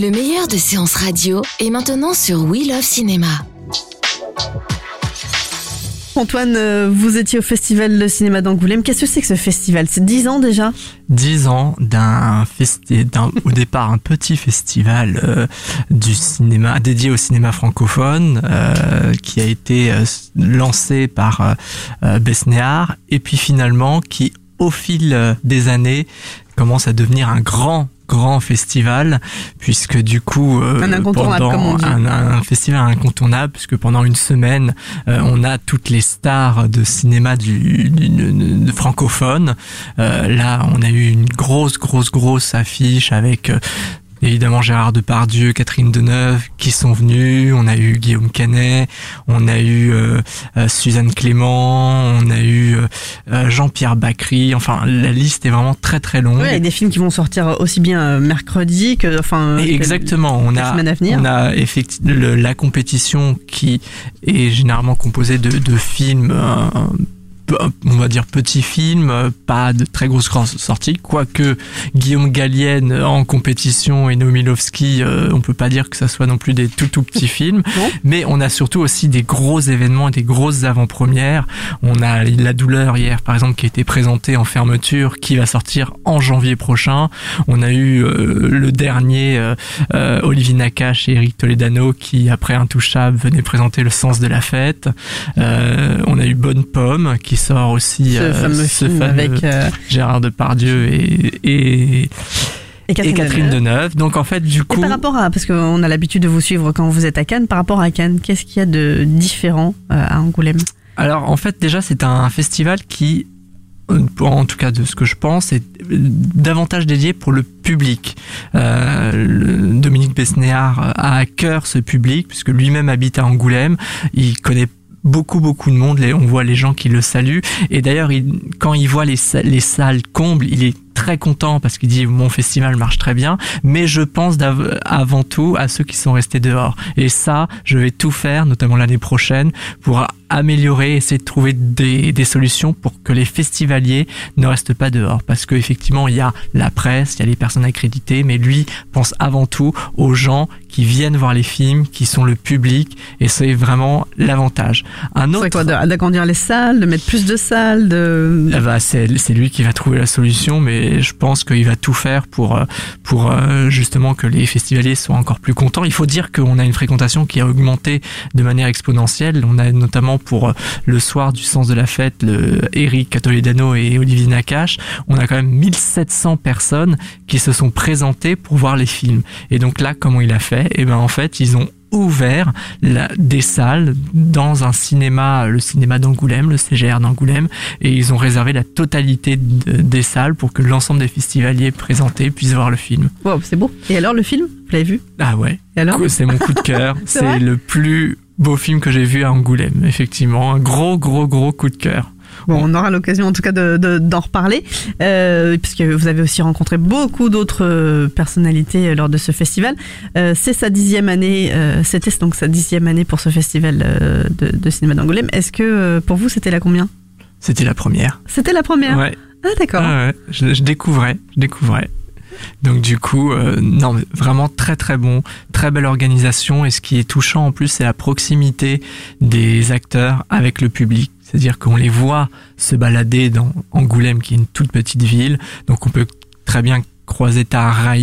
Le meilleur de séances radio est maintenant sur We Love Cinéma. Antoine, euh, vous étiez au Festival de cinéma d'Angoulême. Qu'est-ce que c'est que ce festival? C'est 10 ans déjà? Dix ans d'un festi- d'un- au départ un petit festival euh, du cinéma dédié au cinéma francophone euh, qui a été euh, lancé par Besnéard et puis finalement qui au fil des années commence à devenir un grand grand festival puisque du coup euh, Un incontournable, pendant comme on dit. un, un festival incontournable puisque pendant une semaine euh, on a toutes les stars de cinéma du, francophone euh, là, on a eu une grosse, grosse, grosse affiche avec euh, évidemment Gérard Depardieu, Catherine Deneuve qui sont venus. On a eu Guillaume Canet, on a eu euh, euh, Suzanne Clément, on a eu euh, euh, Jean-Pierre Bacry. Enfin, la liste est vraiment très, très longue. Y a des films qui vont sortir aussi bien euh, mercredi que. Enfin, Et que Exactement, on la a, semaine à venir. on a effectivement la compétition qui est généralement composée de, de films, euh, on va dire petits films, euh, pas de très grosses sorties, quoique Guillaume Gallienne en compétition et Nomilovski, euh, on peut pas dire que ça soit non plus des tout tout petits films, Non. mais on a surtout aussi des gros événements et des grosses avant-premières. On a La Douleur hier par exemple qui a été présentée en fermeture, qui va sortir en janvier prochain. On a eu euh, le dernier euh, euh, Olivier Nakache et Eric Toledano qui après Intouchable venaient présenter le sens de la fête. Euh, on a eu Bonne Pomme qui sort aussi ce euh, fameux ce film fameux avec. euh, Gérard Depardieu et, et, et et Catherine, Catherine Deneuve. Donc en fait du Et coup par rapport à, parce qu'on a l'habitude de vous suivre quand vous êtes à Cannes, par rapport à Cannes, qu'est-ce qu'il y a de différent euh, à Angoulême? Alors en fait déjà c'est un festival qui en tout cas de ce que je pense, est davantage dédié pour le public. Euh, Dominique Besnéard a à cœur ce public, puisque lui-même habite à Angoulême, il connaît beaucoup beaucoup de monde, on voit les gens qui le saluent, et d'ailleurs il- quand il voit les, les salles combles, il est très content parce qu'il dit mon festival marche très bien, mais je pense avant tout à ceux qui sont restés dehors. Et ça, je vais tout faire, notamment l'année prochaine, pour améliorer, essayer de trouver des, des solutions pour que les festivaliers ne restent pas dehors. Parce qu'effectivement, il y a la presse, il y a les personnes accréditées, mais lui pense avant tout aux gens qui viennent voir les films, qui sont le public, et c'est vraiment l'avantage. Un C'est autre... D'agrandir les salles, de mettre plus de salles, de. Eh ben, c'est c'est lui qui va trouver la solution, mais je pense qu'il va tout faire pour euh, pour euh, justement que les festivaliers soient encore plus contents. Il faut dire qu'on a une fréquentation qui a augmenté de manière exponentielle. On a notamment pour euh, le soir du sens de la fête, le Eric Toledano et Olivier Nakache, on a quand même 1700 personnes qui se sont présentées pour voir les films. Et donc là, comment il a fait? Eh ben en fait, ils ont ouvert la- des salles dans un cinéma, le cinéma d'Angoulême, le CGR d'Angoulême, et ils ont réservé la totalité de- des salles pour que l'ensemble des festivaliers présentés puissent voir le film. Wow, c'est beau. Et alors le film Vous l'avez vu? Ah ouais, Et alors? C'est mon coup de cœur. C'est le plus beau film que j'ai vu à Angoulême, effectivement. Un gros, gros, gros coup de cœur. Bon, on aura l'occasion en tout cas de- de- d'en reparler, euh, puisque vous avez aussi rencontré beaucoup d'autres euh, personnalités euh, lors de ce festival. Euh, c'est sa dixième année, euh, c'était donc sa dixième année pour ce festival de, de cinéma d'Angoulême. Est-ce que pour vous c'était la combien? C'était la première. C'était la première? Ouais. Ah d'accord. Ah ouais, je, je découvrais, je découvrais. Donc du coup, euh, non, mais vraiment très très bon, très belle organisation. Et ce qui est touchant en plus, c'est la proximité des acteurs avec le public. C'est-à-dire qu'on les voit se balader dans Angoulême, qui est une toute petite ville. Donc on peut très bien croiser Tahar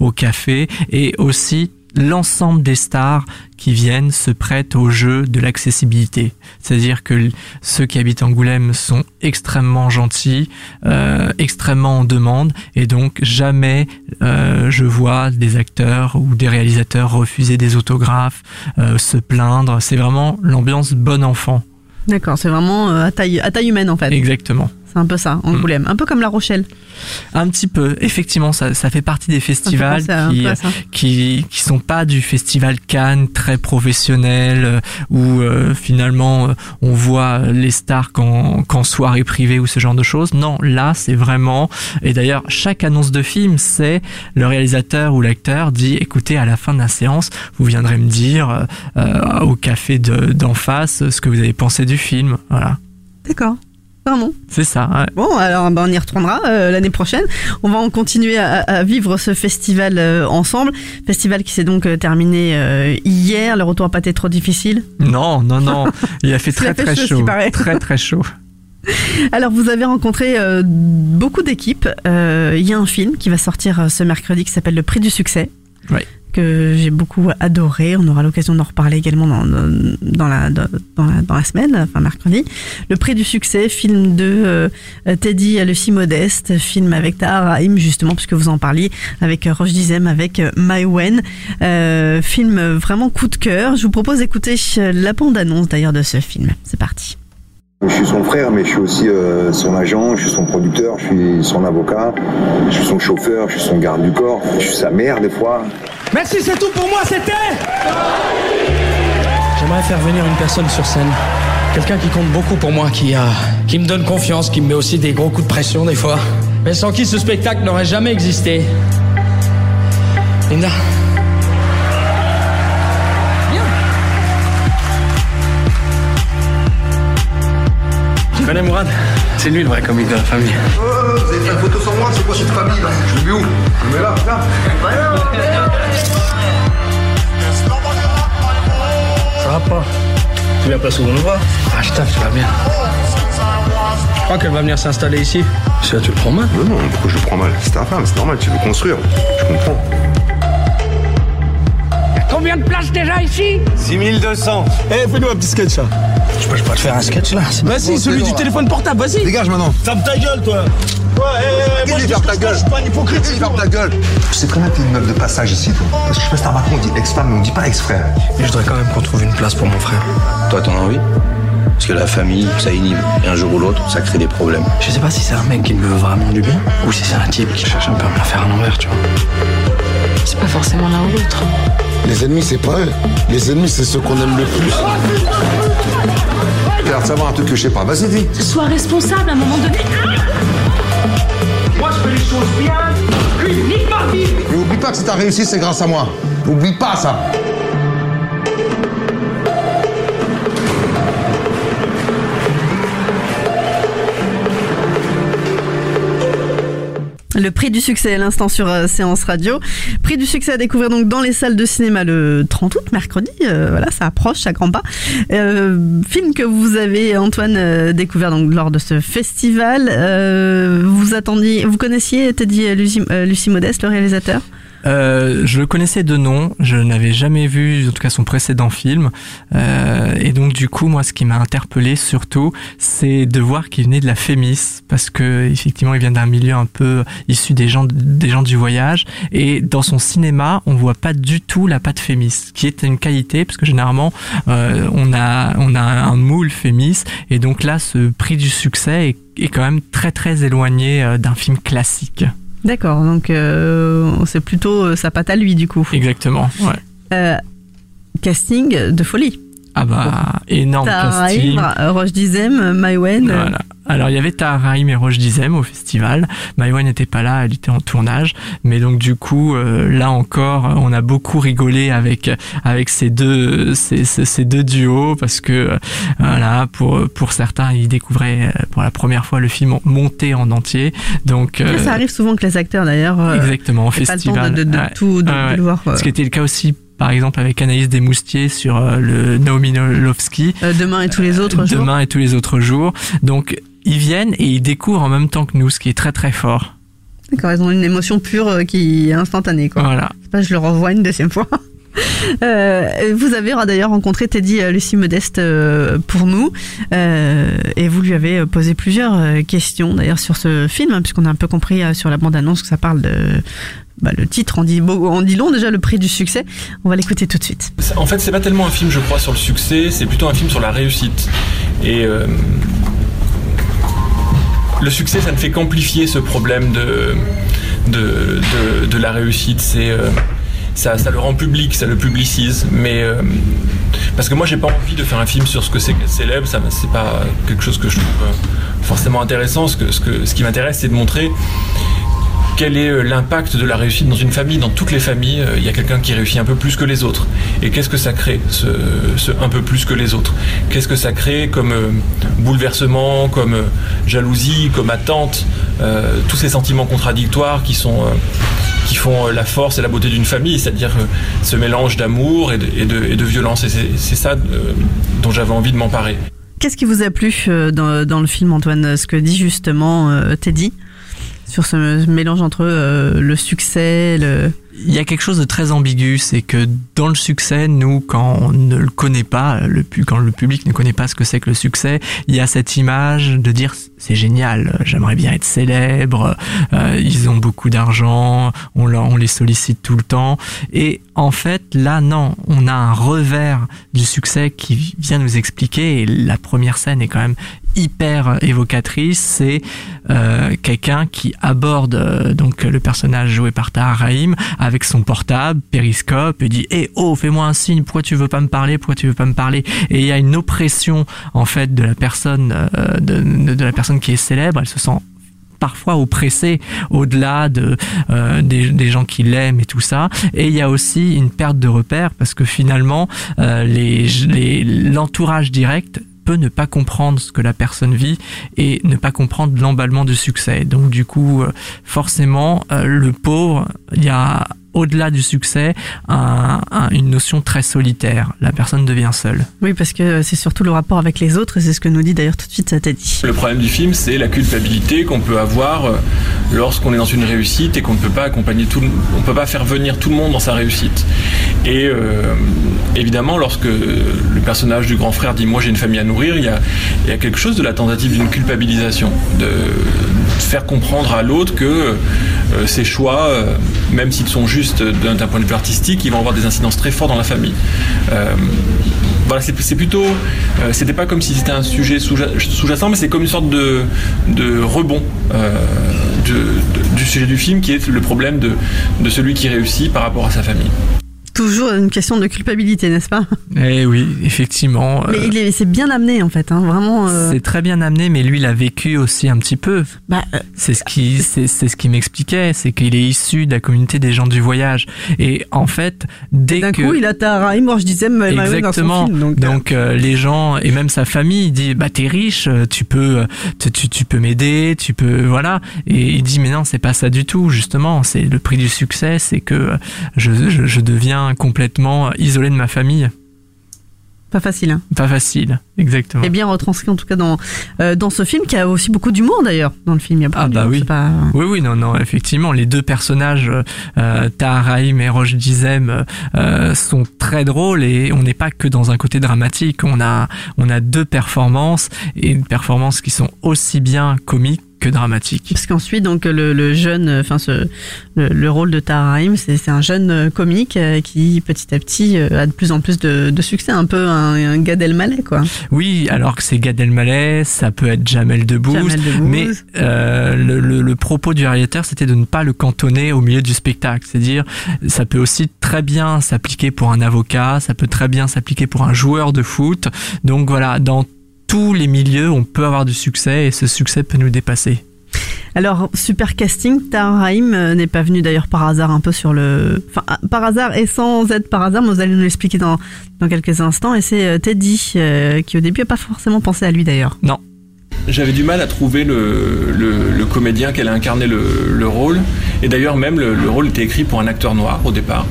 au café et aussi l'ensemble des stars qui viennent se prêtent au jeu de l'accessibilité. C'est-à-dire que ceux qui habitent Angoulême sont extrêmement gentils, euh, extrêmement en demande, et donc jamais euh, je vois des acteurs ou des réalisateurs refuser des autographes, euh, se plaindre. C'est vraiment l'ambiance bon enfant. D'accord, c'est vraiment euh, à taille à taille humaine en fait. Exactement. C'est un peu ça, Angoulême. Un peu comme La Rochelle. Un petit peu, effectivement, ça, ça fait partie des festivals qui, ça. qui qui sont pas du festival Cannes très professionnel euh, où euh, finalement euh, on voit les stars qu'en qu'en soirée privée ou ce genre de choses. Non, là c'est vraiment et d'ailleurs chaque annonce de film c'est le réalisateur ou l'acteur dit écoutez à la fin de la séance vous viendrez me dire euh, euh, au café de- d'en face ce que vous avez pensé du film. Voilà, D'accord. Pardon. c'est ça. ouais. Bon, alors ben, on y retournera euh, l'année prochaine. On va en continuer à, à vivre ce festival euh, ensemble. Festival qui s'est donc euh, terminé hier. Le retour n'a pas été trop difficile. Non, non, non, il a fait a très fait très chaud, paraît. très très chaud. Alors, vous avez rencontré beaucoup d'équipes. Il y a un film qui va sortir ce mercredi qui s'appelle Le Prix du Succès. Oui. Que j'ai beaucoup adoré. On aura l'occasion d'en reparler également dans, dans, la, dans, la, dans la semaine, enfin mercredi. Le Prix du Succès, film de euh, Teddy Lucie Modeste, film avec Tahar justement, puisque vous en parliez, avec euh, Roche Dizem, avec euh, Maïwen. Euh, film vraiment coup de cœur. Je vous propose d'écouter euh, la bande-annonce d'ailleurs de ce film. C'est parti. Je suis son frère, mais je suis aussi euh, son agent, je suis son producteur, je suis son avocat, je suis son chauffeur, je suis son garde du corps, je suis sa mère des fois. Merci, c'est tout pour moi, c'était J'aimerais faire venir une personne sur scène. Quelqu'un qui compte beaucoup pour moi, qui, a, qui me donne confiance, qui me met aussi des gros coups de pression des fois. Mais sans qui ce spectacle n'aurait jamais existé. Linda connais Mourad C'est lui le vrai comique de la famille. vous avez fait une photo sans moi, c'est quoi cette famille là Je le mets où Je le mets là, là. Ça va pas Tu viens pas souvent nous voir Ah, je tape, tu vas bien. Je crois qu'elle va venir s'installer ici. Ça, tu le prends mal Non, non, pourquoi je le prends mal C'est ta femme, c'est normal, tu veux construire. Je comprends. Combien de places déjà ici 6200. Eh, fais-nous un petit sketch là. Je peux pas te faire un sketch là. Vas-y, celui du téléphone portable, vas-y. Dégage maintenant. Ferme ta gueule, toi. Ouais, eh, eh, moi, je ferme ta je gueule. suis pas un hypocrite. c'est Ferme tout. ta gueule. Tu sais très bien que t'es une meuf de passage ici, toi. Parce que je sais pas si t'as remarqué, on dit ex-femme, mais on dit pas ex-frère. Mais je voudrais quand même qu'on trouve une place pour mon frère. Toi, t'en as envie Parce que la famille, ça inhibe. Et un jour ou l'autre, ça crée des problèmes. Je sais pas si c'est un mec qui me veut vraiment du bien ou si c'est un type qui cherche un peu à me la faire à l'envers, tu vois. C'est pas forcément l'un ou l'autre. Les ennemis, c'est pas eux. Les ennemis, c'est ceux qu'on aime le plus. T'as l'air de savoir un truc que je sais pas. Vas-y, dis. Sois responsable à un moment donné. Moi, je fais les choses bien. Lui, nique ma vie. Mais oublie pas que si t'as réussi, c'est grâce à moi. Oublie pas ça. Le prix du succès à l'instant sur euh, Séance Radio. Prix du succès à découvrir donc dans les salles de cinéma le 30 août, mercredi. Euh, voilà, ça approche à grands pas. Euh, film que vous avez, Antoine, euh, découvert donc lors de ce festival. Vous attendiez, vous connaissiez Teddy Lucie Modeste, le réalisateur? Euh, je le connaissais de nom, je n'avais jamais vu en tout cas son précédent film, Euh, et donc du coup moi ce qui m'a interpellé surtout c'est de voir qu'il venait de la Fémis parce que effectivement il vient d'un milieu un peu issu des gens des gens du voyage. Et dans son cinéma on voit pas du tout la patte Fémis qui est une qualité parce que généralement euh, on a on a un moule Fémis. Et donc là ce prix du succès est, quand même très très éloigné euh, d'un film classique. D'accord, donc euh, c'est plutôt euh, sa patte à lui du coup. Exactement. Ouais. Euh, casting de folie. Ah bah, énorme casting. Tahar Roche Dizem, Maïwen. Voilà. Alors il y avait Taharaim et Roche Dizem au festival. Maïwan n'était pas là, elle était en tournage. Mais donc du coup, euh, là encore, on a beaucoup rigolé avec avec ces deux ces, ces, ces deux duos parce que euh, voilà pour pour certains ils découvraient euh, pour la première fois le film monté en entier. Donc euh, Ça arrive souvent que les acteurs d'ailleurs. euh, exactement au aient pas le temps festival. de, de- de tout de, Ouais, le voir. Ce qui était le cas aussi par exemple avec Anaïs Desmoustiers sur le Naomi Lovski. euh, demain et tous les autres jours. Demain et tous les autres jours. Donc ils viennent et ils découvrent en même temps que nous, ce qui est très très fort. D'accord, ils ont une émotion pure euh, qui est instantanée. Quoi. Voilà. Je le revois une deuxième fois. Euh, vous avez d'ailleurs rencontré Teddy euh, Lucie Modeste euh, pour nous euh, et vous lui avez posé plusieurs euh, questions d'ailleurs sur ce film hein, puisqu'on a un peu compris euh, sur la bande-annonce que ça parle de bah, le titre en dit, en dit long déjà le prix du succès. On va l'écouter tout de suite. En fait, c'est pas tellement un film, je crois, sur le succès, c'est plutôt un film sur la réussite. Et euh, le succès, ça ne fait qu'amplifier ce problème de, de, de, la réussite. Euh, ça, ça, le rend public, ça le publicise. Mais euh, parce que moi, j'ai pas envie de faire un film sur ce que c'est qu'être célèbre. Ça, c'est pas quelque chose que je trouve euh, forcément intéressant. Ce que, ce que, ce qui m'intéresse, c'est de montrer quel est l'impact de la réussite dans une famille Dans toutes les familles, il y a quelqu'un qui réussit un peu plus que les autres. Et qu'est-ce que ça crée, ce, un peu plus que les autres? Qu'est-ce que ça crée comme euh, bouleversement, comme euh, jalousie, comme attente euh, Tous ces sentiments contradictoires qui sont qui font la force et la beauté d'une famille, c'est-à-dire ce mélange d'amour et de, violence. Et c'est ça dont j'avais envie de m'emparer. Qu'est-ce qui vous a plu dans, le film, Antoine? Ce que dit justement Teddy? Sur ce mélange entre euh, le succès, le... Il y a quelque chose de très ambigu, c'est que dans le succès, nous, quand on ne le connaît pas, le, quand le public ne connaît pas ce que c'est que le succès, il y a cette image de dire c'est génial, j'aimerais bien être célèbre, euh, ils ont beaucoup d'argent, on, on les sollicite tout le temps. Et en fait, là, non, on a un revers du succès qui vient nous expliquer, et la première scène est quand même hyper évocatrice, c'est euh, quelqu'un qui aborde euh, donc le personnage joué par Tahar avec son portable, périscope, et dit "Eh oh, fais-moi un signe, pourquoi tu veux pas me parler Pourquoi tu veux pas me parler? Et il y a une oppression en fait de la personne euh, de, la personne qui est célèbre, elle se sent parfois oppressée au-delà de des, gens qui l'aiment et tout ça. Et il y a aussi une perte de repères parce que finalement l'entourage direct ne pas comprendre ce que la personne vit et ne pas comprendre l'emballement du succès. Donc du coup, euh, forcément, euh, le pauvre, il y a au-delà du succès, un, un, une notion très solitaire. La personne devient seule. Oui, parce que c'est surtout le rapport avec les autres, et c'est ce que nous dit d'ailleurs tout de suite dit. Le problème du film, c'est la culpabilité qu'on peut avoir euh, lorsqu'on est dans une réussite et qu'on ne peut pas accompagner tout, on peut pas faire venir tout le monde dans sa réussite. Et euh, évidemment, lorsque le personnage du grand frère dit moi j'ai une famille à nourrir, il y a, il y a quelque chose de la tentative d'une culpabilisation, de, faire comprendre à l'autre que euh, ses choix, euh, même s'ils sont justes d'un point de vue artistique, ils vont avoir des incidences très fortes dans la famille. Euh, voilà, c'est plutôt, c'était pas comme si c'était un sujet sous-jacent, mais c'est comme une sorte de, de rebond de, de, du sujet du film, qui est le problème de, de celui qui réussit par rapport à sa famille toujours une question de culpabilité, n'est-ce pas Eh oui, effectivement. Mais il est, c'est bien amené en fait, hein, vraiment. Euh... C'est très bien amené, mais lui, il a vécu aussi un petit peu. Bah, euh... c'est ce qui, c'est, c'est ce qui m'expliquait, c'est qu'il est issu de la communauté des gens du voyage. Et en fait, dès d'un que coup, il a Tahara, moi je disais, exactement. Dans son film, donc, donc euh, les gens et même sa famille, il dit, bah t'es riche, tu peux, tu, tu, tu peux m'aider, tu peux, voilà. Et il dit, mais non, c'est pas ça du tout. Justement, c'est le prix du succès, c'est que je, je, je deviens complètement isolé de ma famille. Pas facile. Hein. Pas facile, exactement. Et bien retranscrit en tout cas dans euh, dans ce film qui a aussi beaucoup d'humour d'ailleurs dans le film. Il y a ah bah oui. Pas... Oui oui non non effectivement les deux personnages euh, Taharaim et Roche Dizem euh, sont très drôles et on n'est pas que dans un côté dramatique. On a on a deux performances et une performance qui sont aussi bien comiques que dramatique. Parce qu'ensuite, donc le, le, jeune, enfin ce, le, le rôle de Tara c'est un jeune comique euh, qui petit à petit euh, a de plus en plus de, de succès, un peu un, un Gad Elmaleh quoi. Oui, alors que c'est Gad Elmaleh, ça peut être Jamel Debbouze, Jamel Debbouze. mais euh, le, propos du réalisateur, c'était de ne pas le cantonner au milieu du spectacle, c'est-à-dire ça peut aussi très bien s'appliquer pour un avocat, ça peut très bien s'appliquer pour un joueur de foot. Donc voilà, dans tous les milieux, on peut avoir du succès et ce succès peut nous dépasser. Alors, super casting, Tahar n'est pas venu d'ailleurs par hasard un peu sur le... Enfin, par hasard et sans être par hasard, mais vous allez nous l'expliquer dans, dans quelques instants. Et c'est Teddy euh, qui au début n'a pas forcément pensé à lui d'ailleurs. Non. J'avais du mal à trouver le, le, le comédien qui allait incarner le, le rôle. Et d'ailleurs, même le, le rôle était écrit pour un acteur noir au départ.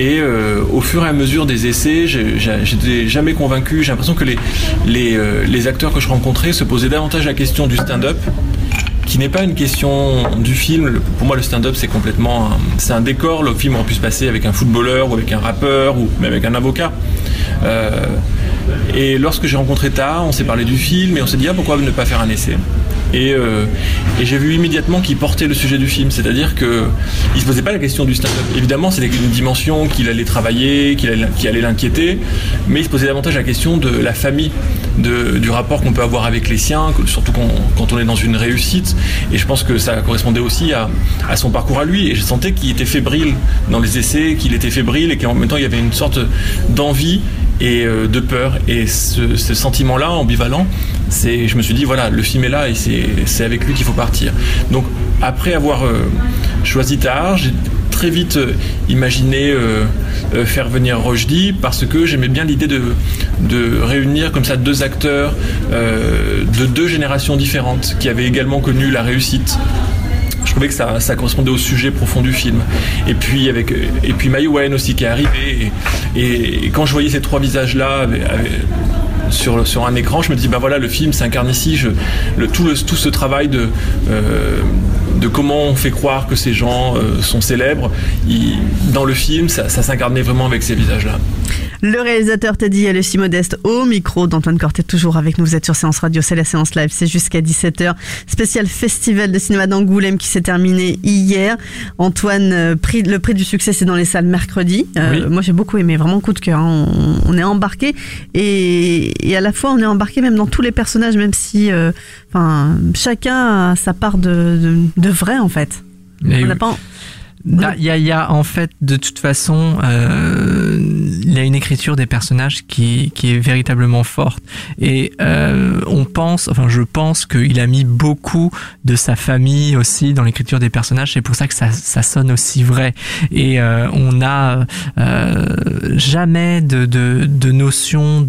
Et euh, au fur et à mesure des essais, j'étais jamais convaincu. J'ai l'impression que euh, les, acteurs que je rencontrais se posaient davantage la question du stand-up, qui n'est pas une question du film. Pour moi, le stand-up, c'est complètement. C'est un décor. Le film aurait pu se passer avec un footballeur ou avec un rappeur ou même avec un avocat. Euh, et lorsque j'ai rencontré Ta, on s'est parlé du film et on s'est dit ah, pourquoi ne pas faire un essai? Et, euh, et j'ai vu immédiatement qu'il portait le sujet du film, c'est-à-dire que il se posait pas la question du stand-up. Évidemment, c'était une dimension qu'il allait travailler, qu'il qui allait l'inquiéter, mais il se posait davantage la question de la famille, du rapport qu'on peut avoir avec les siens, surtout quand, quand on est dans une réussite. Et je pense que ça correspondait aussi à, à son parcours à lui. Et je sentais qu'il était fébrile dans les essais, qu'il était fébrile et qu'en même temps il y avait une sorte d'envie et euh, de peur. Et ce, sentiment-là, ambivalent, c'est, je me suis dit, voilà, le film est là et c'est, avec lui qu'il faut partir. Donc, après avoir euh, choisi Tahar, j'ai très vite euh, imaginé faire venir Rochdy parce que j'aimais bien l'idée de, de réunir comme ça deux acteurs de deux générations différentes qui avaient également connu la réussite je trouvais que ça, correspondait au sujet profond du film. Et puis avec et aussi qui est arrivé. Et, et quand je voyais ces trois visages là sur, sur un écran, je me dis bah voilà le film s'incarne ici. Je, le, tout, le, tout ce travail de euh, de comment on fait croire que ces gens euh, sont célèbres, il- dans le film, ça, ça s'incarnait vraiment avec ces visages-là. Le réalisateur Teddy Lucie Modeste au micro d'Antoine Cortet toujours avec nous. Vous êtes sur Séance Radio, c'est la séance live, c'est jusqu'à 17h. Spécial festival de cinéma d'Angoulême qui s'est terminé hier. Antoine, euh, prix, le prix du succès c'est dans les salles mercredi. Euh, Moi j'ai beaucoup aimé, vraiment coup de cœur. hein. On, on est embarqué et, et à la fois on est embarqué même dans tous les personnages, même si euh, enfin, chacun a sa part de, de, de vrai en fait. Et On oui. pas... Là, Il y a, il y a en fait de toute façon, euh, il y a une écriture des personnages qui, qui est véritablement forte et euh, on pense, enfin je pense qu'il a mis beaucoup de sa famille aussi dans l'écriture des personnages. C'est pour ça que ça, ça sonne aussi vrai et euh, on n'a jamais de, de, de notion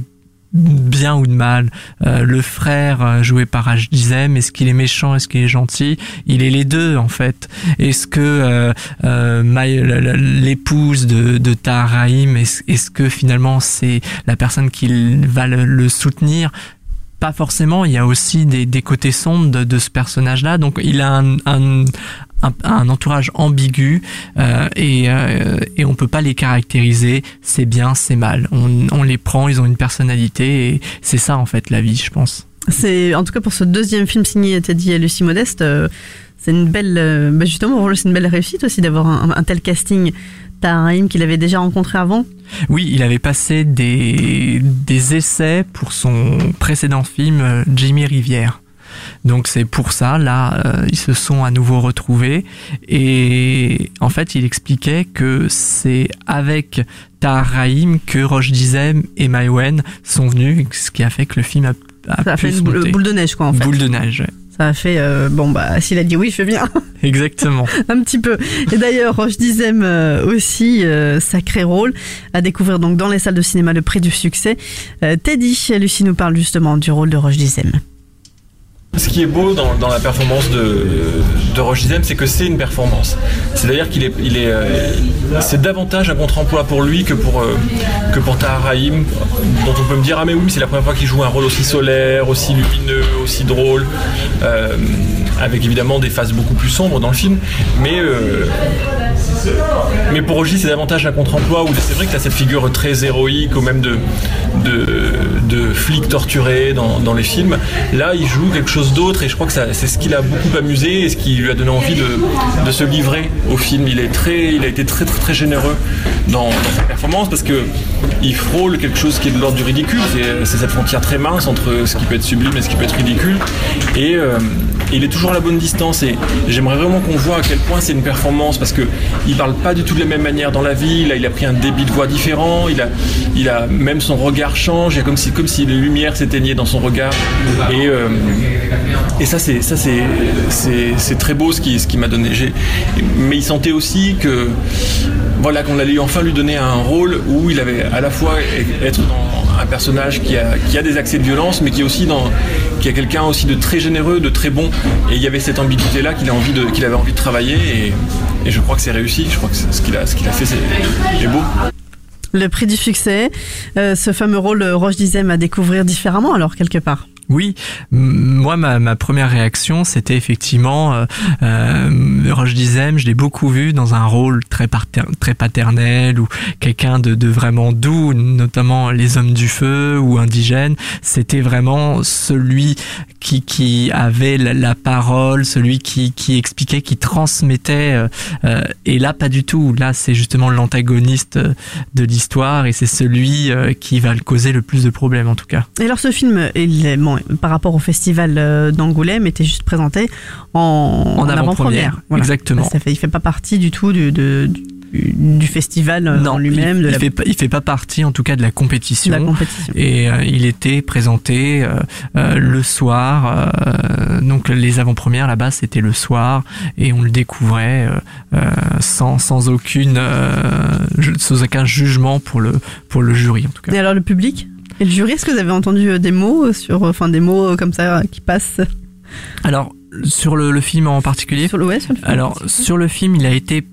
bien ou de mal. Euh, le frère euh, joué par H. Est-ce qu'il est méchant, est-ce qu'il est gentil? Il est les deux en fait. Est-ce que euh, euh, l'épouse de, de Tahar Rahim, est-ce, est-ce que finalement c'est la personne qui va le, le soutenir? Pas forcément, il y a aussi des, des côtés sombres de, de ce personnage-là, donc il a un, un, un, un entourage ambigu euh, et, euh, et on peut pas les caractériser, c'est bien, c'est mal. On, on les prend, ils ont une personnalité et c'est ça en fait la vie, je pense. C'est en tout cas pour ce deuxième film signé Teddy et Lucie Modeste, euh, c'est une belle, euh, bah justement, c'est une belle réussite aussi d'avoir un, un tel casting. Tahrim qu'il avait déjà rencontré avant? Oui, il avait passé des, des essais pour son précédent film euh, Jimmy Rivière. Donc c'est pour ça, là, euh, ils se sont à nouveau retrouvés. Et en fait, il expliquait que c'est avec Tahar Rahim que Roche Dizem et Maïwen sont venus, ce qui a fait que le film a, a Ça a fait une boule, de neige, quoi, en fait. Boule de neige, ouais. Ça a fait, euh, bon, bah, s'il a dit oui, je viens. exactement. un petit peu. Et d'ailleurs, Roche Dizem euh, aussi, euh, sacré rôle, à découvrir donc dans les salles de cinéma le prix du succès. Teddy, Lucie nous parle justement du rôle de Roche Dizem. Ce qui est beau dans, la performance de, de Roche Dizem, c'est que c'est une performance. C'est-à-dire qu'il est, euh, c'est davantage un contre-emploi pour lui que pour, euh, que pour dont on peut me dire ah mais oui, c'est la première fois qu'il joue un rôle aussi solaire, aussi lumineux, aussi drôle, euh, avec évidemment des phases beaucoup plus sombres dans le film. Mais mais pour Roger, c'est davantage un contre-emploi où c'est vrai que tu as cette figure très héroïque, ou même de, de, flic torturé dans, dans les films. Là, il joue quelque chose d'autre et je crois que c'est ce qui l'a beaucoup amusé et ce qui lui a donné envie de, de se livrer au film. Il, est très, il a été très, très, très généreux dans, sa performance parce que il frôle quelque chose qui est de l'ordre du ridicule. C'est- cette frontière très mince entre ce qui peut être sublime et ce qui peut être ridicule. Euh, il est toujours à la bonne distance et j'aimerais vraiment qu'on voit à quel point c'est une performance parce que il parle pas du tout de la même manière dans la vie. Là, il a pris un débit de voix différent. Il a, il a même son regard change. Il y a comme si, comme si les lumières s'éteignaient dans son regard. Et, euh, et ça, c'est, ça, c'est, c'est, très beau ce qui, ce m'a donné. Mais il sentait aussi que, voilà, qu'on allait enfin lui donner un rôle où il avait à la fois être dans un personnage qui a, qui a des accès de violence, mais qui est aussi dans, qui a quelqu'un aussi de très généreux, de très bon. Et il y avait cette ambiguïté là qu'il envie qu'il avait envie de travailler. Et, je crois que c'est réussi. Je crois que ce qu'il a, qu'il a fait, c'est beau. Le prix du succès, euh, ce fameux rôle euh, Roche Dizem à découvrir différemment alors quelque part. Oui, moi ma, ma, première réaction c'était effectivement euh, euh, Roche Dizem, je l'ai beaucoup vu dans un rôle très, paternel ou quelqu'un de, de, vraiment doux, notamment les hommes du feu ou indigènes. C'était vraiment celui qui, qui avait la, parole, celui qui, qui, expliquait, qui transmettait. Euh, euh, et là pas du tout. Là c'est justement l'antagoniste de l'histoire et c'est celui euh, qui va le causer le plus de problèmes en tout cas. Et alors ce film, il est, bon, par rapport au festival euh, d'Angoulême, était juste présenté en, en avant-première. Exactement. Ça fait, il fait pas partie du tout du, de, du festival euh, en lui-même. Il, il, fait pas, il fait pas partie en tout cas de la compétition. La compétition. Et euh, il était présenté euh, le soir. donc les avant-premières là-bas c'était le soir et on le découvrait sans, sans aucune sans aucun jugement pour le pour le jury en tout cas. Et alors le public? Et le jury, est-ce que vous avez entendu euh, des mots euh, sur, enfin des mots euh, comme ça qui passent Alors sur le, le, film en particulier. Sur le, ouais, sur le film. Alors sur le film, il a été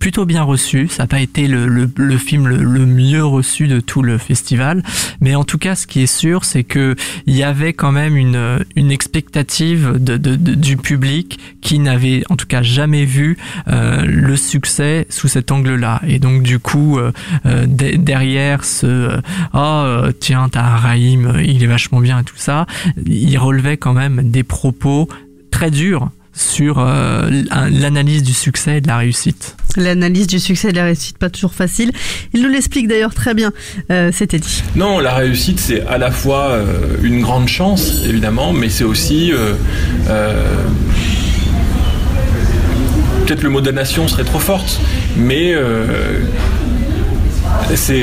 plutôt bien reçu. Ça n'a pas été le, film le, mieux reçu de tout le festival, mais en tout cas, ce qui est sûr, c'est que il y avait quand même une, une expectative du public qui n'avait en tout cas jamais vu euh, le succès sous cet angle-là. Et donc du coup, euh, euh derrière ce oh tiens, t'as Raïm, il est vachement bien et tout ça, il relevait quand même des propos très durs sur l'analyse du succès et de la réussite. L'analyse du succès et de la réussite, pas toujours facile. Il nous l'explique d'ailleurs très bien, euh, c'était dit. Non, la réussite, c'est à la fois euh, une grande chance, évidemment, mais c'est aussi... Euh, peut-être le mot damnation serait trop forte, mais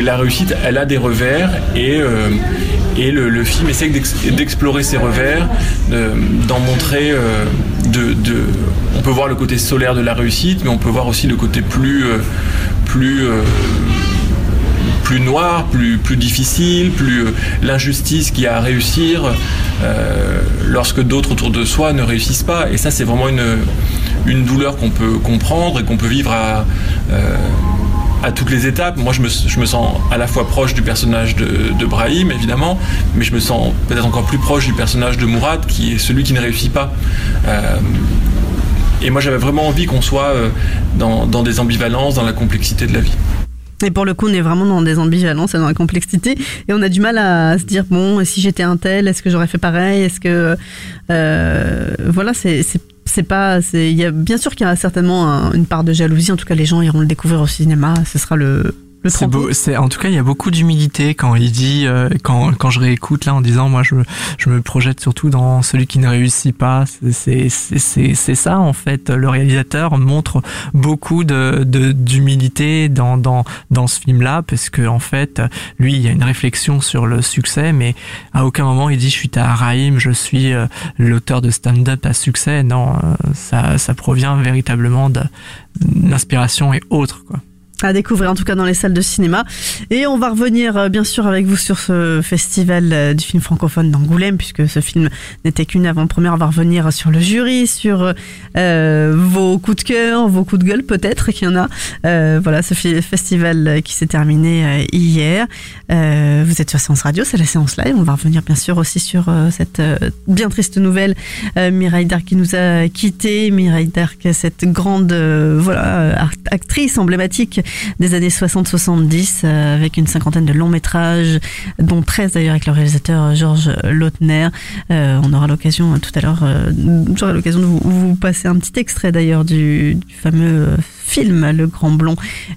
la réussite, elle a des revers et et le, film essaie d'explorer ses revers, d'en montrer. On peut voir le côté solaire de la réussite, mais on peut voir aussi le côté plus, euh, euh, noir, plus, difficile, plus euh, l'injustice qu'il y a à réussir lorsque d'autres autour de soi ne réussissent pas. Et ça, c'est vraiment une, douleur qu'on peut comprendre et qu'on peut vivre à, à toutes les étapes. Moi, je me, je me, sens à la fois proche du personnage de, Brahim, évidemment, mais je me sens peut-être encore plus proche du personnage de Mourad, qui est celui qui ne réussit pas. Euh, et moi, j'avais vraiment envie qu'on soit euh, dans, dans des ambivalences, dans la complexité de la vie. Et pour le coup, on est vraiment dans des ambivalences et dans la complexité. Et on a du mal à se dire, bon, si j'étais un tel, est-ce que j'aurais fait pareil? Est-ce que... Euh, voilà, c'est c'est pas c'est il a bien sûr qu'il y a certainement un, une part de jalousie. En tout cas les gens iront le découvrir au cinéma. Ce sera le c'est beau, c'est en tout cas il y a beaucoup d'humilité quand il dit euh, quand quand je réécoute là en disant moi je je me projette surtout dans celui qui ne réussit pas. C'est c'est c'est ça en fait. Le réalisateur montre beaucoup de d'humilité dans dans dans ce film là parce que en fait lui il y a une réflexion sur le succès mais à aucun moment il dit je suis Taharaim je suis euh, l'auteur de stand-up à succès. Non euh, ça ça provient véritablement de l'inspiration et autre quoi à découvrir en tout cas dans les salles de cinéma. Et on va revenir euh, bien sûr avec vous sur ce festival euh, du film francophone d'Angoulême, puisque ce film n'était qu'une avant-première. On va revenir sur le jury, sur euh, vos coups de cœur, vos coups de gueule peut-être qu'il y en a. Voilà, ce festival qui s'est terminé hier. Vous êtes sur Séance Radio, c'est la séance live. On va revenir bien sûr aussi sur cette bien triste nouvelle. Mireille Darc qui nous a quitté. Mireille Darc, cette grande voilà actrice emblématique des années 60-70 euh, avec une cinquantaine de longs métrages, dont 13 d'ailleurs avec le réalisateur Georges Lautner. Euh, on aura l'occasion euh, tout à l'heure, euh, j'aurai l'occasion de vous, vous, passer un petit extrait d'ailleurs du, du, fameux film Le Grand Blond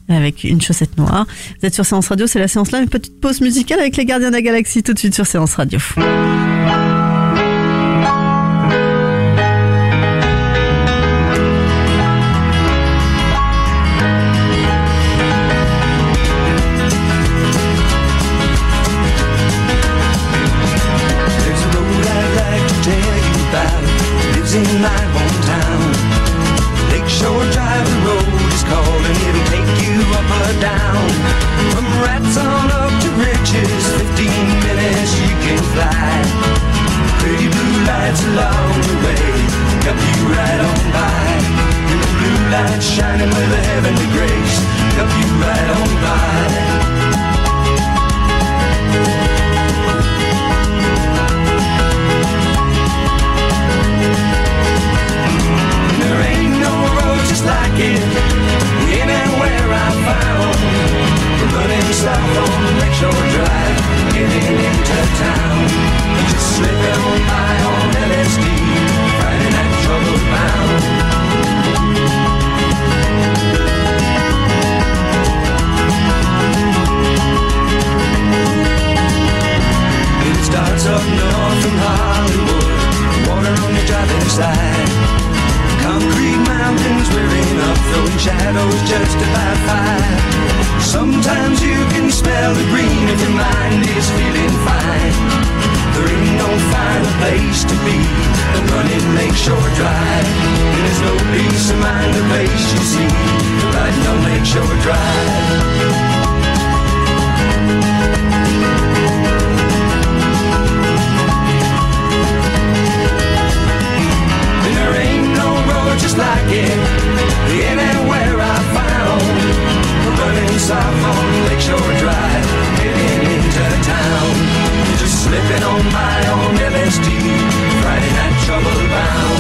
avec une chaussette noire. Vous êtes sur Séance Radio, c'est la séance là, une petite pause musicale avec les Gardiens de la Galaxie tout de suite sur Séance Radio. light shining with a heavenly grace, help you right on by. There ain't no road just like it anywhere I found. Running south on Lakeshore Drive, getting into town, just slipping on by on LSD, Friday night trouble bound. lights up north from Hollywood, water on the driving side. Concrete mountains wearing up, throwing shadows just about buy. Sometimes you can smell the green if your mind is feeling fine. There ain't no finer place to be than running Lakeshore Drive. And there's no peace of mind the place you see, riding on Lakeshore Drive. Just like it anywhere I found. Running south on Lakeshore Drive, heading into town. Just slipping on my own LSD, Friday night trouble bound.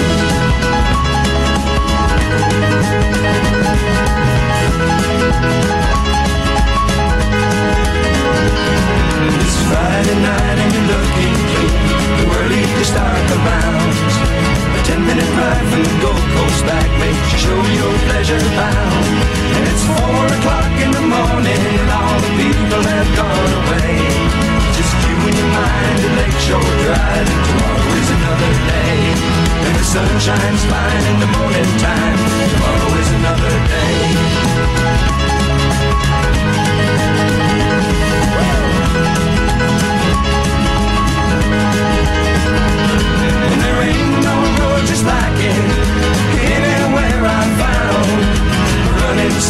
It's Friday night and you're looking clean. The world to start the rounds. A ten minute ride from the Gold Coast back makes you show your pleasure bound. And it's four o'clock in the morning and all the people have gone away. Just you and your mind at Lakeshore Drive and tomorrow is another day. And the sun shines fine in the morning time.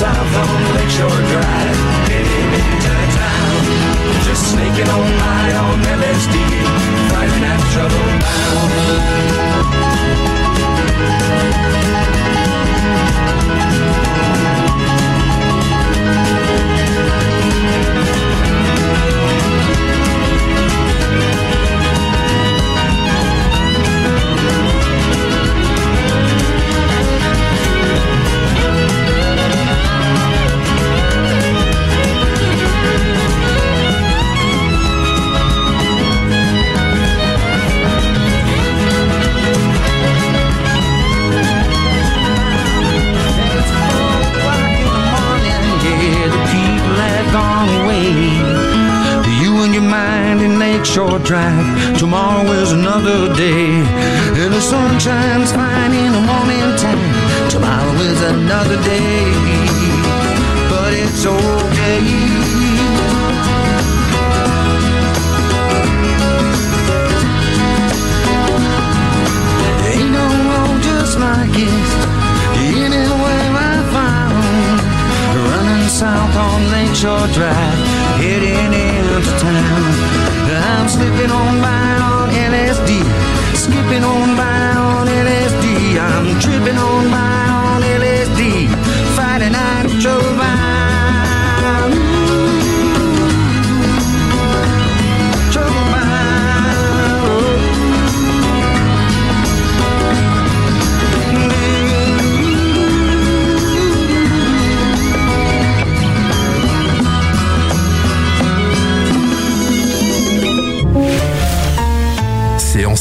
South on Lakeshore Drive, heading into town. Just sneaking on by on LSD, finding out trouble bound. Mind in Lakeshore Drive, tomorrow is another day. And the sun shines fine in the morning time, tomorrow is another day. But it's okay. Like it anywhere I found. Running south on Lakeshore Drive, heading into town. I'm slipping on by on LSD, skipping on by on LSD. I'm tripping on by on LSD, Friday night trouble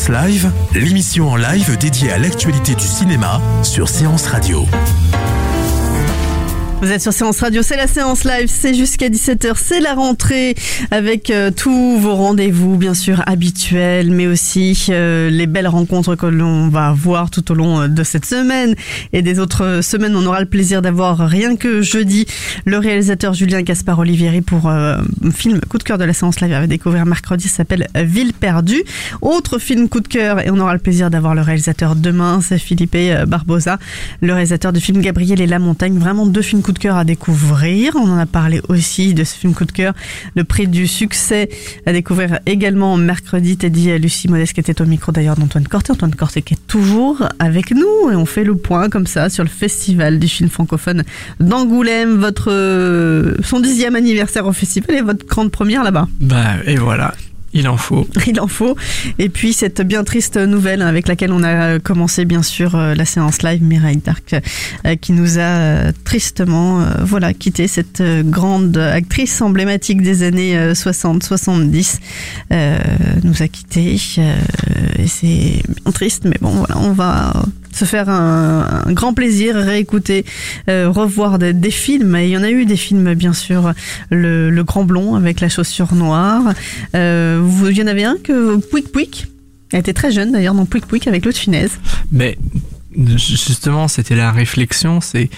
Live, l'émission en live dédiée à l'actualité du cinéma sur Séance Radio. Vous êtes sur Séance Radio, c'est la séance live, c'est jusqu'à 17h, c'est la rentrée avec euh, tous vos rendez-vous bien sûr habituels, mais aussi euh, les belles rencontres que l'on va voir tout au long euh, de cette semaine et des autres semaines. On aura le plaisir d'avoir rien que jeudi le réalisateur Julien Gaspard Olivieri pour un film coup de cœur de la séance live à découvrir mercredi, s'appelle Ville perdue. Autre film coup de cœur et on aura le plaisir d'avoir le réalisateur demain, c'est Philippe Barbosa, le réalisateur du film Gabriel et la montagne. Vraiment deux films coup de cœur à découvrir. On en a parlé aussi de ce film coup de cœur, le prix du succès à découvrir également mercredi. T'as dit Lucie Modeste qui était au micro d'ailleurs d'Antoine Corté. Antoine Corté qui est toujours avec nous et on fait le point comme ça sur le festival du film francophone d'Angoulême, euh, son dixième anniversaire au festival et votre grande première là-bas. Bah, et voilà. Il en faut. Il en faut. Et puis cette bien triste nouvelle avec laquelle on a commencé bien sûr euh, la séance live, Mireille Dark, euh, qui nous a euh, tristement euh, voilà quitté cette euh, grande actrice emblématique des années 60-70 nous a quitté et c'est bien triste mais bon voilà on va se faire un, grand plaisir, réécouter, euh, revoir des, films. Il y en a eu des films, bien sûr, le, Grand Blond avec la chaussure noire. Euh, vous, il y en avait un que Pouic Pouic. Elle était très jeune d'ailleurs dans Pouic Pouic avec l'autre Funès. Mais justement, c'était la réflexion. C'est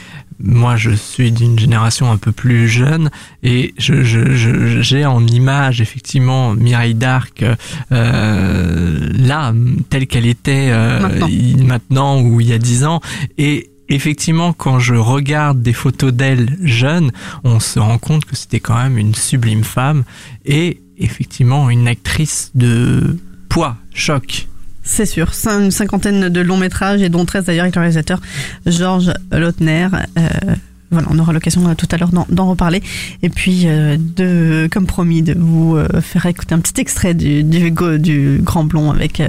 moi, je suis d'une génération un peu plus jeune et je, je, je- j'ai en image effectivement Mireille d'Arc euh, là, telle qu'elle était euh, Maintenant. maintenant ou il y a dix ans. Et effectivement, quand je regarde des photos d'elle jeune, on se rend compte que c'était quand même une sublime femme et effectivement une actrice de poids, choc. C'est sûr, une cinquantaine de longs métrages et dont 13 d'ailleurs avec le réalisateur Georges Lautner. Euh, voilà, on aura l'occasion euh, tout à l'heure d'en- reparler. Et puis, euh, de, comme promis, de vous euh, faire écouter un petit extrait du, du, go- du Grand Blond avec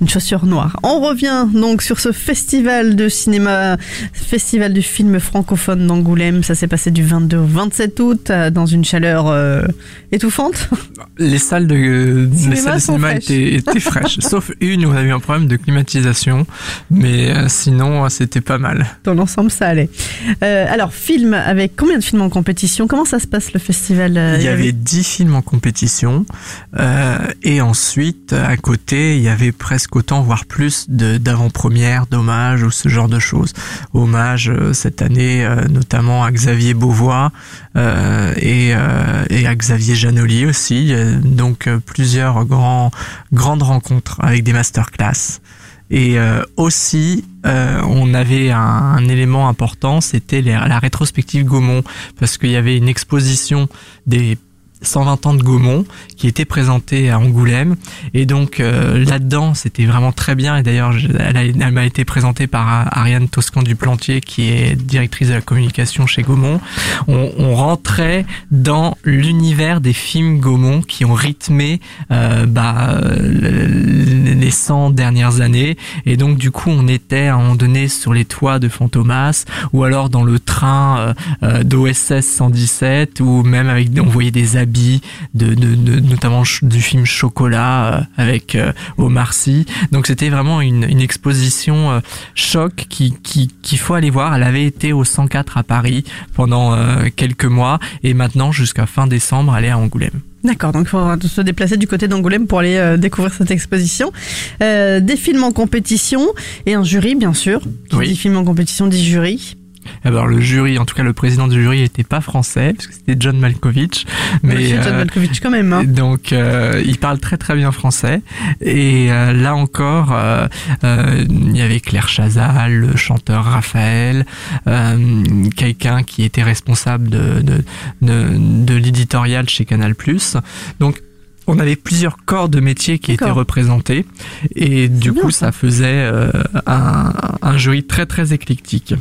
une chaussure noire. On revient donc sur ce festival de cinéma, festival du film francophone d'Angoulême. Ça s'est passé du 22 au 27 août dans une chaleur euh, étouffante. Les salles de, Cinéma les salles de cinéma fraîches. étaient, étaient fraîches, sauf une où on a eu un problème de climatisation, mais euh, sinon c'était pas mal. Dans l'ensemble, ça allait. Alors, film avec combien de films en compétition? Comment ça se passe le festival euh, Il y avait 10 films en compétition euh, et ensuite à côté il y avait presque autant voire plus d'avant-premières, d'hommages ou ce genre de choses. Hommage euh, cette année notamment à Xavier Beauvois euh, et, euh, et à Xavier Janoli aussi. Donc plusieurs grands grandes rencontres avec des masterclass. Et euh, aussi, euh, on avait un, un élément important, c'était la rétrospective Gaumont, parce qu'il y avait une exposition des 120 ans de Gaumont qui était présentée à Angoulême. Et donc euh, là-dedans, c'était vraiment très bien. Et d'ailleurs, elle, m'a été présentée par euh, Ariane Toscan du Plantier, qui est directrice de la communication chez Gaumont. On, on rentrait dans l'univers des films Gaumont qui ont rythmé euh, bah, euh, le- les 100 dernières années. Et donc du coup, on était à un moment donné sur les toits de Fantomas, ou alors dans le train euh, euh, d'OSS 117, ou même avec, on voyait des habits de, de, de- notamment du film Chocolat euh, avec euh, Omar Sy. Donc c'était vraiment une, une exposition euh, choc qui qui qu'il faut aller voir. Elle avait été au 104 à Paris pendant quelques mois et maintenant jusqu'à fin décembre, elle est à Angoulême. D'accord, donc il faudra se déplacer du côté d'Angoulême pour aller euh, découvrir cette exposition. Euh, des films en compétition et un jury, bien sûr. Qui Oui. dit films en compétition dit jury. Alors le jury, en tout cas le président du jury était pas français parce que c'était John Malkovich, mais C'est John euh, Malkovich quand même. hein. donc euh, il parle très très bien français et euh, là encore euh, euh, il y avait Claire Chazal, le chanteur Raphaël, euh, quelqu'un qui était responsable de de, de, de l'éditorial chez Canal+. Donc on avait plusieurs corps de métier qui étaient représentés et du bien, coup ça. ça faisait euh, un, un jury très très éclectique.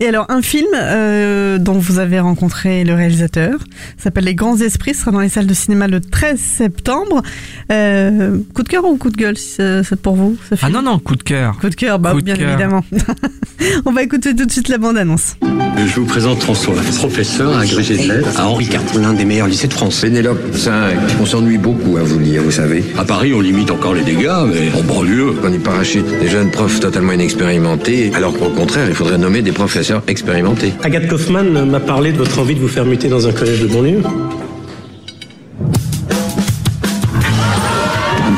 Et alors, un film euh, dont vous avez rencontré le réalisateur s'appelle Les Grands Esprits, sera dans les salles de cinéma le 13 septembre. Euh, coup de cœur ou coup de gueule, si c'est pour vous Ah non non coup de cœur. Coup de cœur, bah, Coup de bien cœur. évidemment. On va écouter tout de suite la bande-annonce. Je vous présente François, professeur agrégé de lettres à Henri IV, l'un des meilleurs lycées de France. Pénélope 5, on s'ennuie beaucoup à vous lire, vous savez. À Paris, on limite encore les dégâts, mais en banlieue. On y parachute des jeunes profs totalement inexpérimentés, alors qu'au contraire, il faudrait nommer des professeurs expérimentés. Agathe Kaufmann m'a parlé de votre envie de vous faire muter dans un collège de banlieue.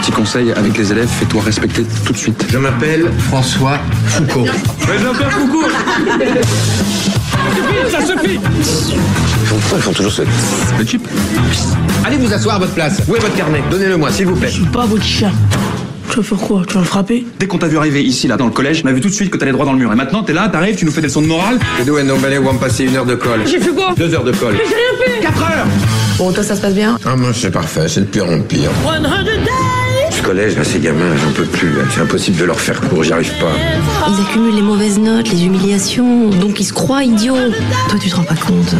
Petit conseil avec les élèves, fais-toi respecter tout de suite. Je m'appelle François Foucault. Mais Jean-Pierre Foucault Ça suffit Pourquoi ils font toujours ce... Le chip Allez vous asseoir à votre place. Où est votre carnet? Donnez-le-moi, s'il vous plaît. Pas votre chien. Tu vas faire quoi? Tu vas me frapper? Dès qu'on t'a vu arriver ici, là, dans le collège, on a vu tout de suite que t'allais droit dans le mur. Et maintenant, t'es là, t'arrives, tu nous fais des leçons de morale. Les deux Ndombele vont me passer une heure de colle? J'ai fait quoi? Deux heures de colle. Mais j'ai rien fait 4 heures Bon, toi, ça se passe bien? Ah moi c'est parfait, c'est de pire en pire. 100 days Ce collège, là, ces gamins, j'en peux plus. C'est impossible de leur faire court, j'y arrive pas. Ils accumulent les mauvaises notes, les humiliations, donc ils se croient idiots. Toi, tu te rends pas compte.